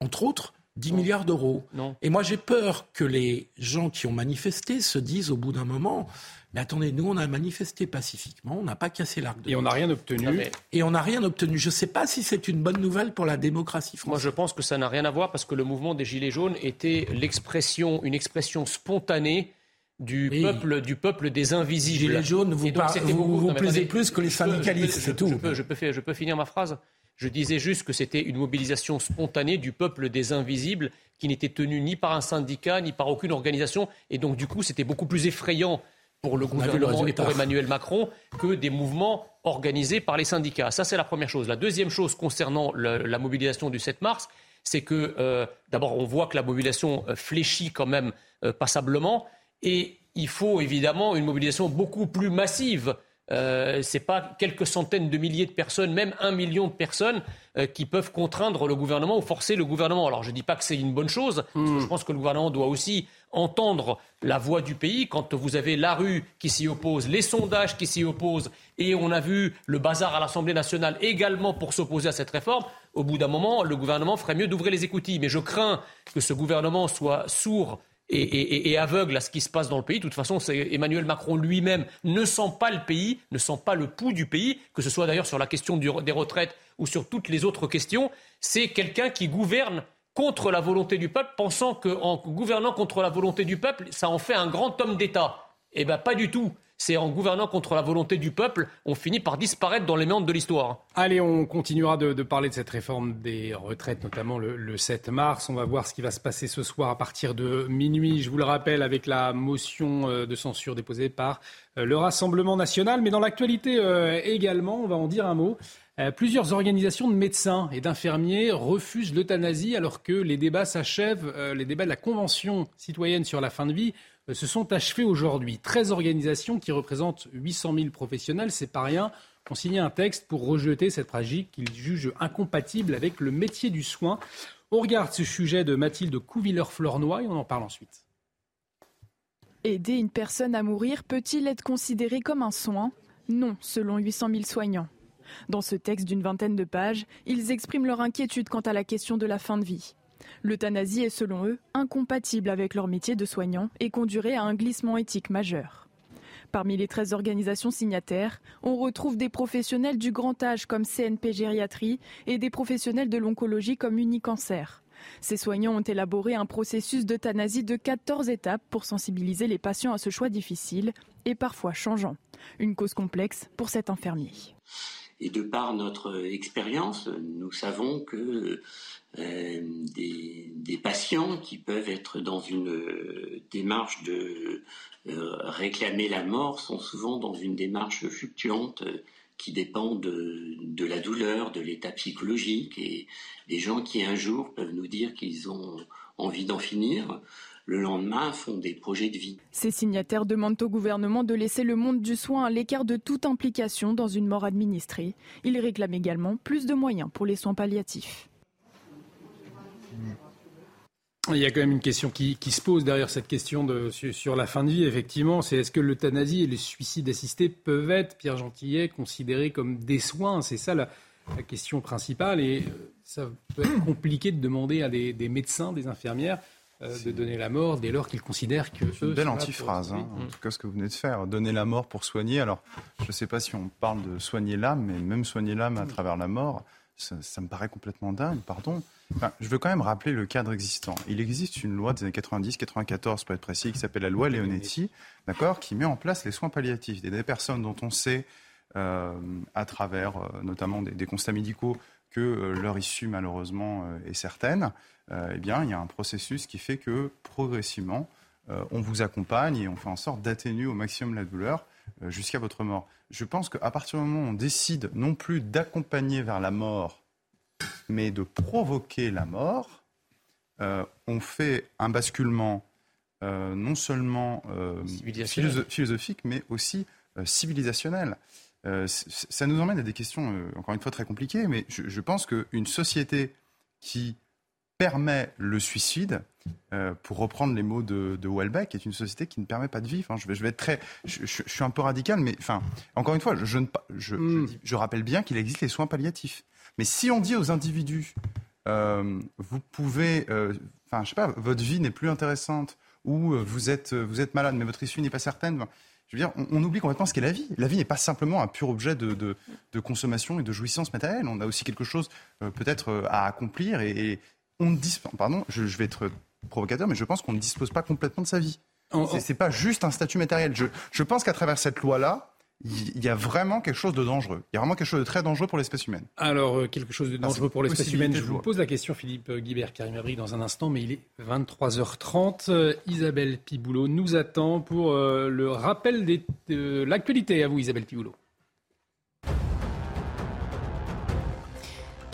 entre autres, 10 milliards d'euros. Et moi, j'ai peur que les gens qui ont manifesté se disent au bout d'un moment, mais attendez, nous, on a manifesté pacifiquement, on n'a pas cassé l'arc de Et on n'a rien obtenu. Et on n'a rien obtenu. Je ne sais pas si c'est une bonne nouvelle pour la démocratie française. Moi, je pense que ça n'a rien à voir parce que le mouvement des Gilets jaunes était l'expression, une expression spontanée du peuple, du peuple des invisibles. Gilets jaunes, vous, donc, par- c'était vous, plaisez plus que les syndicalistes, c'est je- tout. Je peux, je, peux, faire- je peux finir ma phrase. Je disais juste que c'était une mobilisation spontanée du peuple des invisibles qui n'était tenue ni par un syndicat ni par aucune organisation. Et donc, du coup, c'était beaucoup plus effrayant pour le gouvernement et pour Emmanuel Macron que des mouvements organisés par les syndicats. Ça, c'est la première chose. La deuxième chose concernant la mobilisation du 7 mars, c'est que euh, d'abord, on voit que la mobilisation euh, fléchit quand même euh, passablement. Et il faut évidemment une mobilisation beaucoup plus massive. Euh, ce n'est pas quelques centaines de milliers de personnes, même un million de personnes euh, qui peuvent contraindre le gouvernement ou forcer le gouvernement. Alors je ne dis pas que c'est une bonne chose, parce que je pense que le gouvernement doit aussi entendre la voix du pays. Quand vous avez la rue qui s'y oppose, les sondages qui s'y opposent, et on a vu le bazar à l'Assemblée nationale également pour s'opposer à cette réforme, au bout d'un moment, le gouvernement ferait mieux d'ouvrir les écoutilles. Mais je crains que ce gouvernement soit sourd et, aveugle à ce qui se passe dans le pays. De toute façon, Emmanuel Macron lui-même ne sent pas le pays, ne sent pas le pouls du pays, que ce soit d'ailleurs sur la question des retraites ou sur toutes les autres questions. C'est quelqu'un qui gouverne contre la volonté du peuple, pensant qu'en gouvernant contre la volonté du peuple, ça en fait un grand homme d'État. Eh bien, pas du tout. C'est en gouvernant contre la volonté du peuple, on finit par disparaître dans les méandres de l'histoire. Allez, on continuera de, parler de cette réforme des retraites, notamment le, le 7 mars. On va voir ce qui va se passer ce soir à partir de minuit. Je vous le rappelle, avec la motion euh, de censure déposée par euh, le Rassemblement national. Mais dans l'actualité euh, également, on va en dire un mot. Plusieurs organisations de médecins et d'infirmiers refusent l'euthanasie alors que les débats s'achèvent. Les débats de la Convention citoyenne sur la fin de vie se sont achevés aujourd'hui. 13 organisations qui représentent 800 000 professionnels, c'est pas rien, ont signé un texte pour rejeter cette pratique qu'ils jugent incompatible avec le métier du soin. On regarde ce sujet de Mathilde Couvilleur-Flornoy et on en parle ensuite. Aider une personne à mourir peut-il être considéré comme un soin? Non, selon 800 000 soignants. Dans ce texte d'une vingtaine de pages, ils expriment leur inquiétude quant à la question de la fin de vie. L'euthanasie est selon eux incompatible avec leur métier de soignant et conduirait à un glissement éthique majeur. Parmi les 13 organisations signataires, on retrouve des professionnels du grand âge comme CNP Gériatrie et des professionnels de l'oncologie comme Unicancer. Ces soignants ont élaboré un processus d'euthanasie de 14 étapes pour sensibiliser les patients à ce choix difficile et parfois changeant. Une cause complexe pour cet infirmier. Et de par notre expérience, nous savons que euh, des, patients qui peuvent être dans une euh, démarche de euh, réclamer la mort sont souvent dans une démarche fluctuante qui dépend de, de la douleur, de l'état psychologique. Et les gens qui un jour peuvent nous dire qu'ils ont envie d'en finir, le lendemain font des projets de vie. Ces signataires demandent au gouvernement de laisser le monde du soin à l'écart de toute implication dans une mort administrée. Ils réclament également plus de moyens pour les soins palliatifs. Il y a quand même une question qui, qui se pose derrière cette question de, sur, sur la fin de vie, effectivement. C'est est-ce que l'euthanasie et le suicide assisté peuvent être, Pierre Gentillet, considérés comme des soins? C'est ça la, la question principale. Et euh, ça peut être compliqué de demander à des, des médecins, des infirmières, euh, de donner la mort dès lors qu'ils considèrent que. C'est une belle antiphrase, hein, en tout cas ce que vous venez de faire. Donner la mort pour soigner. Alors, je ne sais pas si on parle de soigner l'âme, mais même soigner l'âme à travers la mort, ça, me paraît complètement dingue, pardon. Je veux quand même rappeler le cadre existant. Il existe une loi des années 90-94, pour être précis, qui s'appelle la loi Leonetti, d'accord, qui met en place les soins palliatifs. Des, personnes dont on sait, euh, à travers euh, notamment des, constats médicaux, que euh, leur issue malheureusement est certaine, eh bien, il y a un processus qui fait que progressivement, on vous accompagne et on fait en sorte d'atténuer au maximum la douleur jusqu'à votre mort. Je pense qu'à partir du moment où on décide non plus d'accompagner vers la mort, mais de provoquer la mort, euh, on fait un basculement euh, non seulement euh, philosophique, mais aussi civilisationnel. Ça nous emmène à des questions, encore une fois, très compliquées, mais je, je pense qu'une société qui permet le suicide, euh, pour reprendre les mots de, de Houellebecq, est une société qui ne permet pas de vivre. Enfin, je, vais, je vais être très, je, je- je suis un peu radical, mais enfin, encore une fois, je, ne je, je dis- je rappelle bien qu'il existe les soins palliatifs. Mais si on dit aux individus, vous pouvez, enfin, je sais pas, votre vie n'est plus intéressante ou vous êtes, vous êtes malade, mais votre issue n'est pas certaine. Je veux dire, on, oublie complètement ce qu'est la vie. La vie n'est pas simplement un pur objet de, de, consommation et de jouissance matérielle. On a aussi quelque chose peut-être à accomplir et, on dispose, pardon, je, je vais être provocateur, mais je pense qu'on ne dispose pas complètement de sa vie. Ce n'est pas juste un statut matériel. Je, pense qu'à travers cette loi-là, il y a vraiment quelque chose de dangereux. Il y a vraiment quelque chose de très dangereux pour l'espèce humaine. Alors, euh, quelque chose de dangereux pour l'espèce humaine. Je vous pose la question, Philippe Guibert, Karim Abri, dans un instant, mais il est 23h30. Euh, Isabelle Piboulot nous attend pour euh, le rappel de l'actualité. À vous, Isabelle Piboulot.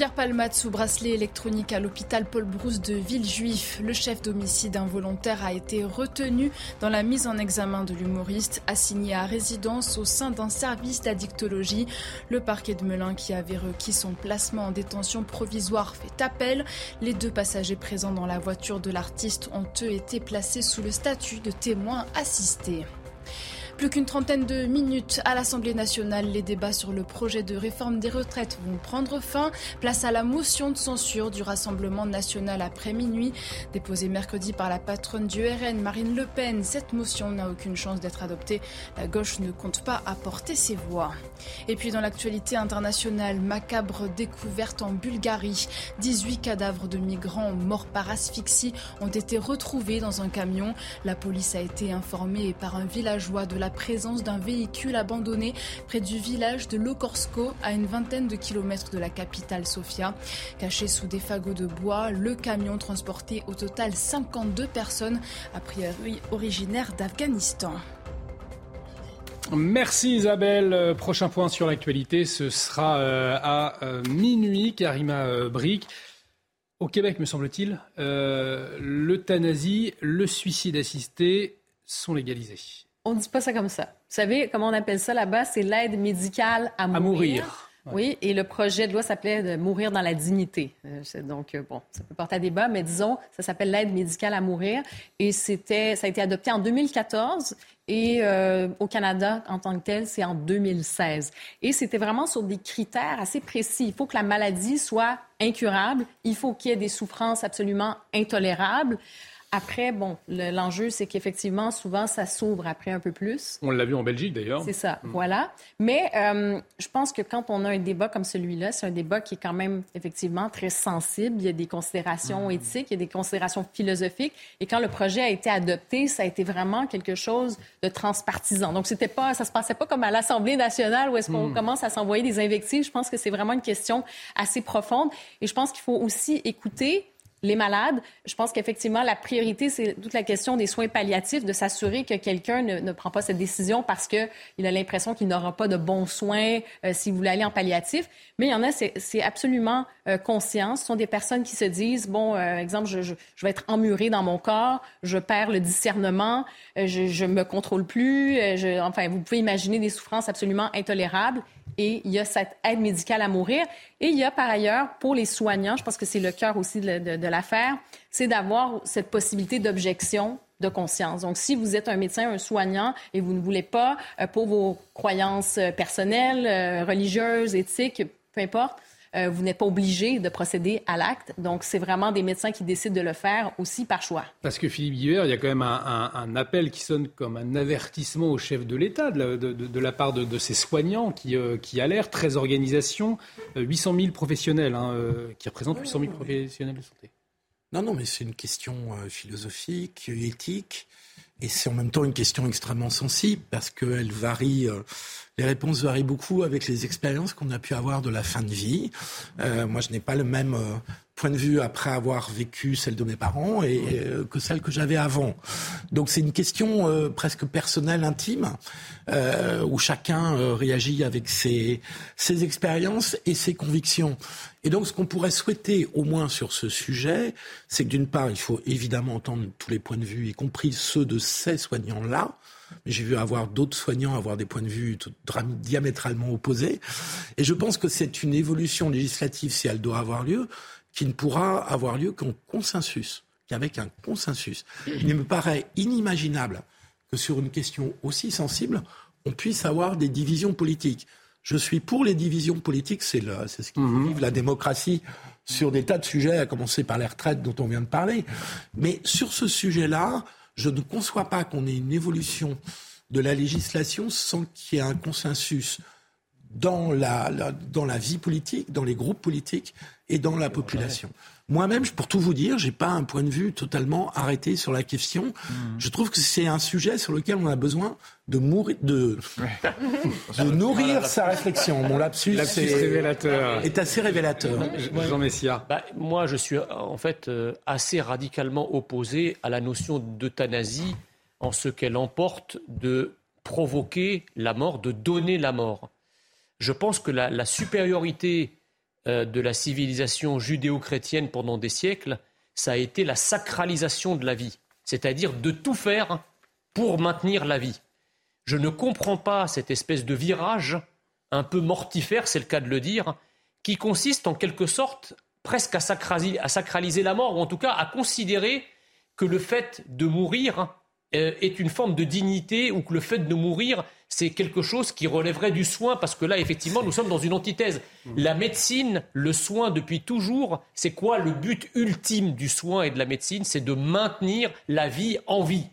Pierre Palmade sous bracelet électronique à l'hôpital Paul Brousse de Villejuif. Le chef d'homicide involontaire a été retenu dans la mise en examen de l'humoriste assigné à résidence au sein d'un service d'addictologie. Le parquet de Melun qui avait requis son placement en détention provisoire fait appel. Les deux passagers présents dans la voiture de l'artiste ont eux été placés sous le statut de témoins assistés. Plus qu'une trentaine de minutes à l'Assemblée nationale, les débats sur le projet de réforme des retraites vont prendre fin. Place à la motion de censure du Rassemblement national après minuit, déposée mercredi par la patronne du RN, Marine Le Pen. Cette motion n'a aucune chance d'être adoptée. La gauche ne compte pas apporter ses voix. Et puis dans l'actualité internationale, macabre découverte en Bulgarie. 18 cadavres de migrants morts par asphyxie ont été retrouvés dans un camion. La police a été informée par un villageois de la la présence d'un véhicule abandonné près du village de Lokorsko, à une vingtaine de kilomètres de la capitale Sofia. Caché sous des fagots de bois, le camion transportait au total 52 personnes, a priori originaires d'Afghanistan. Merci Isabelle. Euh, prochain point sur l'actualité, ce sera euh, à euh, minuit. Karima Brick. Au Québec, me semble-t-il, l'euthanasie, le suicide assisté sont légalisés. On ne dit pas ça comme ça. Vous savez comment on appelle ça là-bas? C'est l'aide médicale à mourir. À mourir. Oui, et le projet de loi s'appelait de mourir dans la dignité. Euh, donc, euh, bon, ça peut porter à débat, mais disons, ça s'appelle l'aide médicale à mourir. Et c'était, ça a été adopté en 2014 et euh, au Canada, en tant que tel, c'est en 2016. Et c'était vraiment sur des critères assez précis. Il faut que la maladie soit incurable, il faut qu'il y ait des souffrances absolument intolérables. Après, bon, l'enjeu, c'est qu'effectivement, souvent, ça s'ouvre après un peu plus. On l'a vu en Belgique, d'ailleurs. C'est ça, mm. voilà. Mais euh, je pense que quand on a un débat comme celui-là, c'est un débat qui est quand même, effectivement, très sensible. Il y a des considérations mm. éthiques, il y a des considérations philosophiques. Et quand le projet a été adopté, ça a été vraiment quelque chose de transpartisan. Donc, c'était pas, ça se passait pas comme à l'Assemblée nationale où est-ce qu'on mm. commence à s'envoyer des invectives. Je pense que c'est vraiment une question assez profonde. Et je pense qu'il faut aussi écouter les malades. Je pense qu'effectivement, la priorité, c'est toute la question des soins palliatifs, de s'assurer que quelqu'un ne, prend pas cette décision parce qu'il a l'impression qu'il n'aura pas de bons soins euh, s'il voulait aller en palliatif. Mais il y en a, c'est absolument euh, conscient. Ce sont des personnes qui se disent, bon, euh, exemple, je, vais être emmuré dans mon corps, je perds le discernement, je ne me contrôle plus. enfin, vous pouvez imaginer des souffrances absolument intolérables et il y a cette aide médicale à mourir. Et il y a par ailleurs, pour les soignants, je pense que c'est le cœur aussi de, l'affaire, c'est d'avoir cette possibilité d'objection de conscience. Donc, si vous êtes un médecin, un soignant, et vous ne voulez pas, euh, pour vos croyances euh, personnelles, euh, religieuses, éthiques, peu importe, euh, vous n'êtes pas obligé de procéder à l'acte. Donc, c'est vraiment des médecins qui décident de le faire aussi par choix. Parce que Philippe Guibert, il y a quand même un, appel qui sonne comme un avertissement au chef de l'État de, la part de, ses soignants qui, euh, qui alertent, 13 organisations, 800 euh, 000 professionnels, hein, qui représentent 800 000 professionnels de santé. Non, non, mais c'est une question philosophique, éthique, et c'est en même temps une question extrêmement sensible parce qu'elle varie les réponses varient beaucoup avec les expériences qu'on a pu avoir de la fin de vie. Euh, moi, je n'ai pas le même euh, point de vue après avoir vécu celle de mes parents et euh, que celle que j'avais avant. Donc c'est une question euh, presque personnelle, intime, euh, où chacun réagit avec ses, ses expériences et ses convictions. Et donc ce qu'on pourrait souhaiter au moins sur ce sujet, c'est que d'une part, il faut évidemment entendre tous les points de vue, y compris ceux de ces soignants-là, j'ai vu avoir d'autres soignants avoir des points de vue diamétralement opposés. Et je pense que c'est une évolution législative, si elle doit avoir lieu, qui ne pourra avoir lieu qu'en consensus, qu'avec un consensus. Il me paraît inimaginable que sur une question aussi sensible, on puisse avoir des divisions politiques. Je suis pour les divisions politiques, c'est ce qui mmh. la démocratie sur des tas de sujets, à commencer par les retraites dont on vient de parler. Mais sur ce sujet-là, je ne conçois pas qu'on ait une évolution de la législation sans qu'il y ait un consensus dans la, dans la vie politique, dans les groupes politiques et dans la population. Moi-même, pour tout vous dire, j'ai pas un point de vue totalement arrêté sur la question. Hmm. Je trouve que c'est un sujet sur lequel on a besoin de mourir, de, de [laughs] nourrir sa réflexion. Mon lapsus, est, révélateur. est assez révélateur. Jean Messia. Bah, moi, je suis en fait euh, assez radicalement opposé à la notion d'euthanasie en ce qu'elle emporte de provoquer la mort, de donner la mort. Je pense que la, la supériorité euh, de la civilisation judéo-chrétienne pendant des siècles, ça a été la sacralisation de la vie, c'est-à-dire de tout faire pour maintenir la vie. Je ne comprends pas cette espèce de virage un peu mortifère, c'est le cas de le dire, qui consiste en quelque sorte presque à sacraliser, à sacraliser la mort, ou en tout cas à considérer que le fait de mourir euh, est une forme de dignité ou que le fait de mourir, c'est quelque chose qui relèverait du soin, parce que là, effectivement, nous sommes dans une antithèse. La médecine, le soin depuis toujours, c'est quoi le but ultime du soin et de la médecine? C'est de maintenir la vie en vie.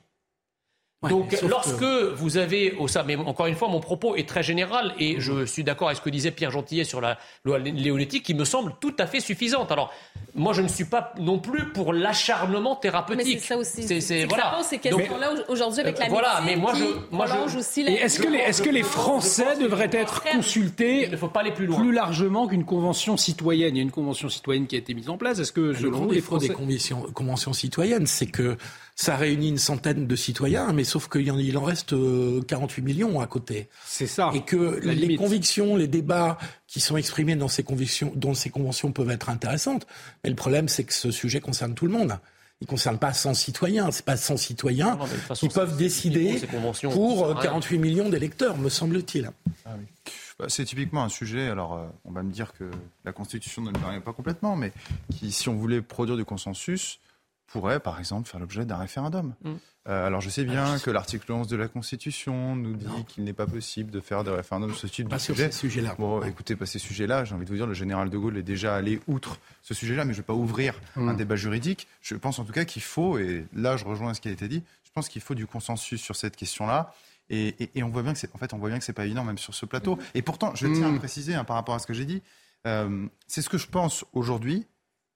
Donc, lorsque vous avez, oh, ça, mais encore une fois, mon propos est très général et je suis d'accord avec ce que disait Pierre Gentillet sur la loi léonétique qui me semble tout à fait suffisante. Alors, moi, je ne suis pas non plus pour l'acharnement thérapeutique. Mais c'est ça aussi. C'est voilà. ces questions-là aujourd'hui avec la voilà, médecine mais moi, je, moi, je... aussi et est-ce que les, est-ce que les Français devraient être consultés Il ne faut pas aller plus loin. Plus largement qu'une convention citoyenne? Il y a une convention citoyenne qui a été mise en place. Est-ce que, selon vous, les Français... des conventions, conventions citoyennes, c'est que ça réunit une centaine de citoyens, mais sauf qu'il en, il en reste 48 euh, millions à côté. C'est ça. Et que les convictions, les débats qui sont exprimés dans ces convictions, dans ces conventions peuvent être intéressantes. Mais le problème, c'est que ce sujet concerne tout le monde. Il ne concerne pas 100 citoyens. C'est pas 100 citoyens qui peuvent décider pour 48 millions d'électeurs, me semble-t-il. Ah bah, c'est typiquement un sujet, alors euh, on va me dire que la Constitution ne le permet pas complètement, mais qui, si on voulait produire du consensus, pourrait, par exemple, faire l'objet d'un référendum. Mm. Euh, alors je sais bien que l'article 11 de la Constitution nous dit qu'il n'est pas possible de faire des référendums sur ce type de sujet. Sur ces là Bon, écoutez, pas ces sujets-là, j'ai envie de vous dire, le général de Gaulle est déjà allé outre ce sujet-là, mais je ne vais pas ouvrir mm. un débat juridique. Je pense en tout cas qu'il faut, et là je rejoins ce qui a été dit, je pense qu'il faut du consensus sur cette question-là. Et, on voit bien que c'est, en fait, on voit bien que c'est pas évident même sur ce plateau. Mm. Et pourtant, je tiens à préciser hein, par rapport à ce que j'ai dit, euh, c'est ce que je pense aujourd'hui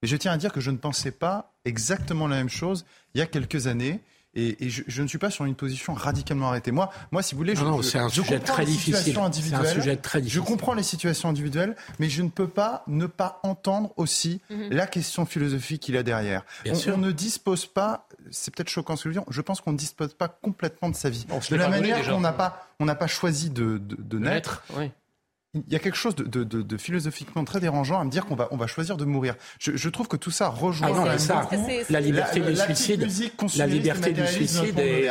mais je tiens à dire que je ne pensais pas exactement la même chose il y a quelques années. Et, je, ne suis pas sur une position radicalement arrêtée. Moi, moi si vous voulez, je, c'est un, sujet très difficile. un sujet très difficile. Je comprends les situations individuelles, mais je ne peux pas ne pas entendre aussi mhm. la question philosophique qu'il y a derrière. on, ne dispose pas, c'est peut-être choquant ce que je veux dire, je pense qu'on ne dispose pas complètement de sa vie. de la manière qu'on n'a pas, on n'a pas choisi de, de, naître. Oui il y a quelque chose de, philosophiquement très dérangeant à me dire qu'on va, on va choisir de mourir. Je, trouve que tout ça rejoint ah la liberté du suicide. La liberté du suicide est,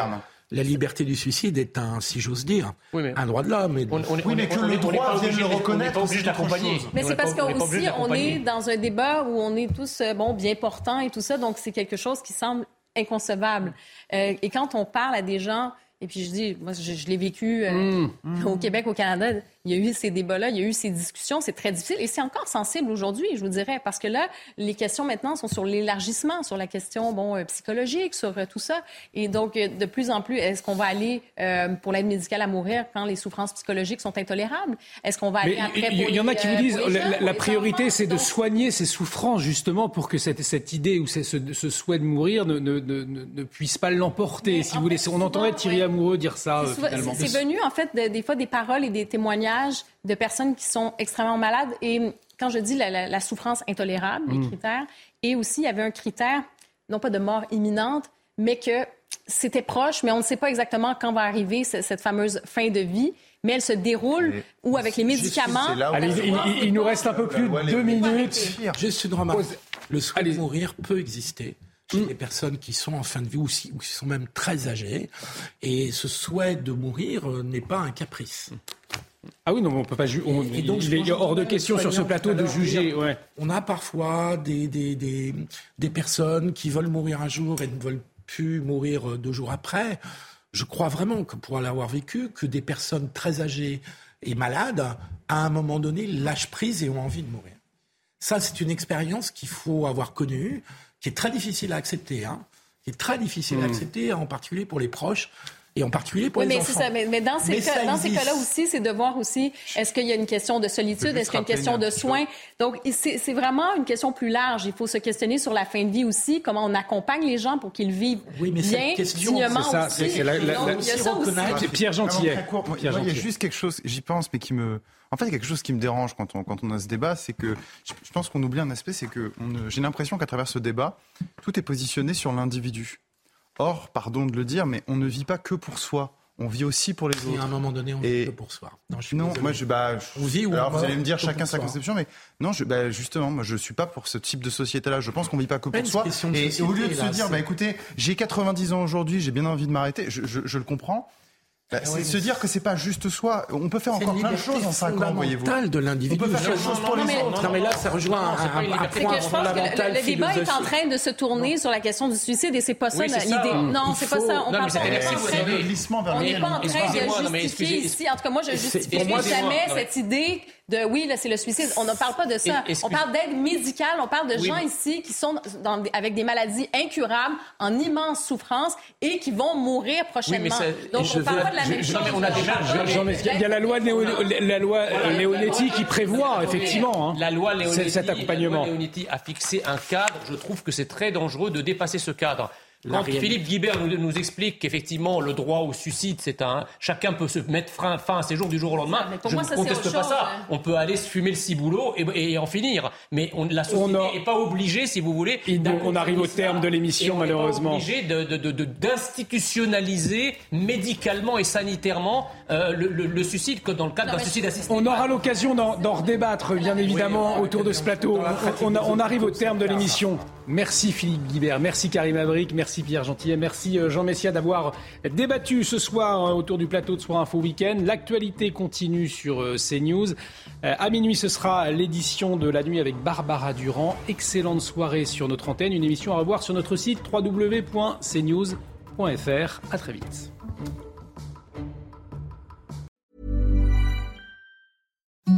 la liberté du suicide est un, si j'ose dire, un droit de l'homme. oui, mais que le droit vienne le reconnaître, c'est d'accompagner. Mais c'est parce qu'aussi, on est dans un débat où on est tous euh, bon, bien portants et tout ça, donc c'est quelque chose qui semble inconcevable. Euh, et quand on parle à des gens, et puis je dis, moi, je, l'ai vécu euh, mmh. au Québec, au Canada, il y a eu ces débats-là, il y a eu ces discussions, c'est très difficile et c'est encore sensible aujourd'hui, je vous dirais, parce que là, les questions maintenant sont sur l'élargissement, sur la question bon euh, psychologique, sur euh, tout ça. Et donc, euh, de plus en plus, est-ce qu'on va aller pour l'aide médicale à mourir quand les souffrances psychologiques sont intolérables? Est-ce qu'on va aller après Il y, en a qui vous disent la, la priorité, c'est de soigner ces souffrances justement pour que cette, cette idée ou ce, ce, souhait de mourir ne, ne, ne, ne puisse pas l'emporter. Si vous voulez, on entendrait Thierry Amoureux dire ça finalement. C'est venu en fait des fois des paroles et des témoignages de personnes qui sont extrêmement malades. Et quand je dis la, souffrance intolérable, les mm. critères, et aussi il y avait un critère, non pas de mort imminente, mais que c'était proche, mais on ne sait pas exactement quand va arriver cette fameuse fin de vie mais elle se déroule ou avec les médicaments. Allez, il, nous reste un peu plus de deux minutes. Juste une remarque. Le souhait de mourir peut exister chez mm. des personnes qui sont en fin de vie ou, qui sont même très âgées. Et ce souhait de mourir euh, n'est pas un caprice. Ah oui, non, on peut pas juger. Il est hors de question sur ce plateau de juger. Ouais. On a parfois des, des, des, des, personnes qui veulent mourir un jour et ne veulent plus mourir euh, deux jours après. Je crois vraiment que pour l'avoir vécu, que des personnes très âgées et malades, à un moment donné, lâchent prise et ont envie de mourir. Ça, c'est une expérience qu'il faut avoir connue, qui est très difficile à accepter, hein, qui est très difficile à mmh. accepter, en particulier pour les proches et en particulier pour oui, les mais enfants. Ça, mais, mais, dans ces, cas, dans ces cas-là aussi, c'est de voir aussi, est-ce qu'il y a une question de solitude, est-ce qu'il y a une question de soins? Donc, c'est vraiment une question plus large. Il faut se questionner sur la fin de vie aussi, comment on accompagne les gens pour qu'ils vivent oui, mais bien, question, dignement ça, aussi. C'est la, la, Donc, il y a ça aussi. Pierre Gentillet. Pierre Gentillet. Il y a juste quelque chose, j'y pense, mais qui me... En fait, il y a quelque chose qui me dérange quand on, quand on a ce débat, c'est que je pense qu'on oublie un aspect, c'est que j'ai l'impression qu'à travers ce débat, tout est positionné sur l'individu. Or, pardon de le dire, mais on ne vit pas que pour soi on vit aussi pour les autres. Et à un moment donné, on et vit que pour soi. Non, je non moi, je, bah, je, on vit ou alors on vous allez me dire chacun sa conception, mais non, je, bah, justement, moi, je suis pas pour ce type de société-là. Je pense qu'on vit pas que pour soi. société, Et, au lieu de là, se dire, bah, écoutez, j'ai 90 ans aujourd'hui, j'ai bien envie de m'arrêter, je, je, je, le comprends. Bah, c'est oui, se dire que c'est pas juste soi. On peut faire encore plein de choses en 5 ans, voyez-vous. de l'individu. On peut faire quelque chose pour les autres. Non, mais là, ça rejoint un, un, un point fondamental. Le, le débat est en train de se tourner sur la question du suicide et c'est pas ça l'idée. Non, c'est pas ça. On parle pas On n'est pas en train de justifier ici. En tout cas, moi, je justifie jamais cette idée de oui, là, c'est le suicide. On ne parle pas de ça. On parle d'aide médicale. On parle de gens ici qui sont dans, avec des maladies incurables, en immense souffrance et qui vont mourir prochainement. Donc, on ne parle pas de la même chose. Il y a la loi, Néo, la loi Leonetti qui prévoit effectivement la loi Leonetti, cet accompagnement. La loi Leonetti a fixé un cadre. Je trouve que c'est très dangereux de dépasser ce cadre. Quand Philippe Guibert nous, nous explique qu'effectivement le droit au suicide, c'est un chacun peut se mettre fin, fin à ses jours du jour au lendemain. Mais pour je moi, ne ça, conteste pas chose, ça. hein. On peut aller se fumer le ciboulot et, et en finir. Mais on, la société n'est a... pas obligée, si vous voulez. On arrive au terme de l'émission malheureusement. On n'est pas obligé de, de, de, d'institutionnaliser médicalement et sanitairement euh, le, le, le, suicide que dans le cadre d'un suicide assisté. On aura l'occasion d'en redébattre bien évidemment oui, autour de ce plateau. On, on, on, arrive au terme de l'émission. Merci Philippe Guibert, merci Karim Abric, merci Pierre Gentillet, merci Jean Messia d'avoir débattu ce soir autour du plateau de Soir Info Week-end. L'actualité continue sur CNews. À minuit, ce sera l'édition de la nuit avec Barbara Durand. Excellente soirée sur notre antenne. Une émission à revoir sur notre site www.cnews.fr. À très vite.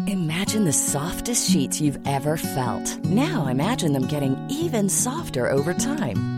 Imagine the softest sheets you've ever felt. Now imagine them getting even softer over time.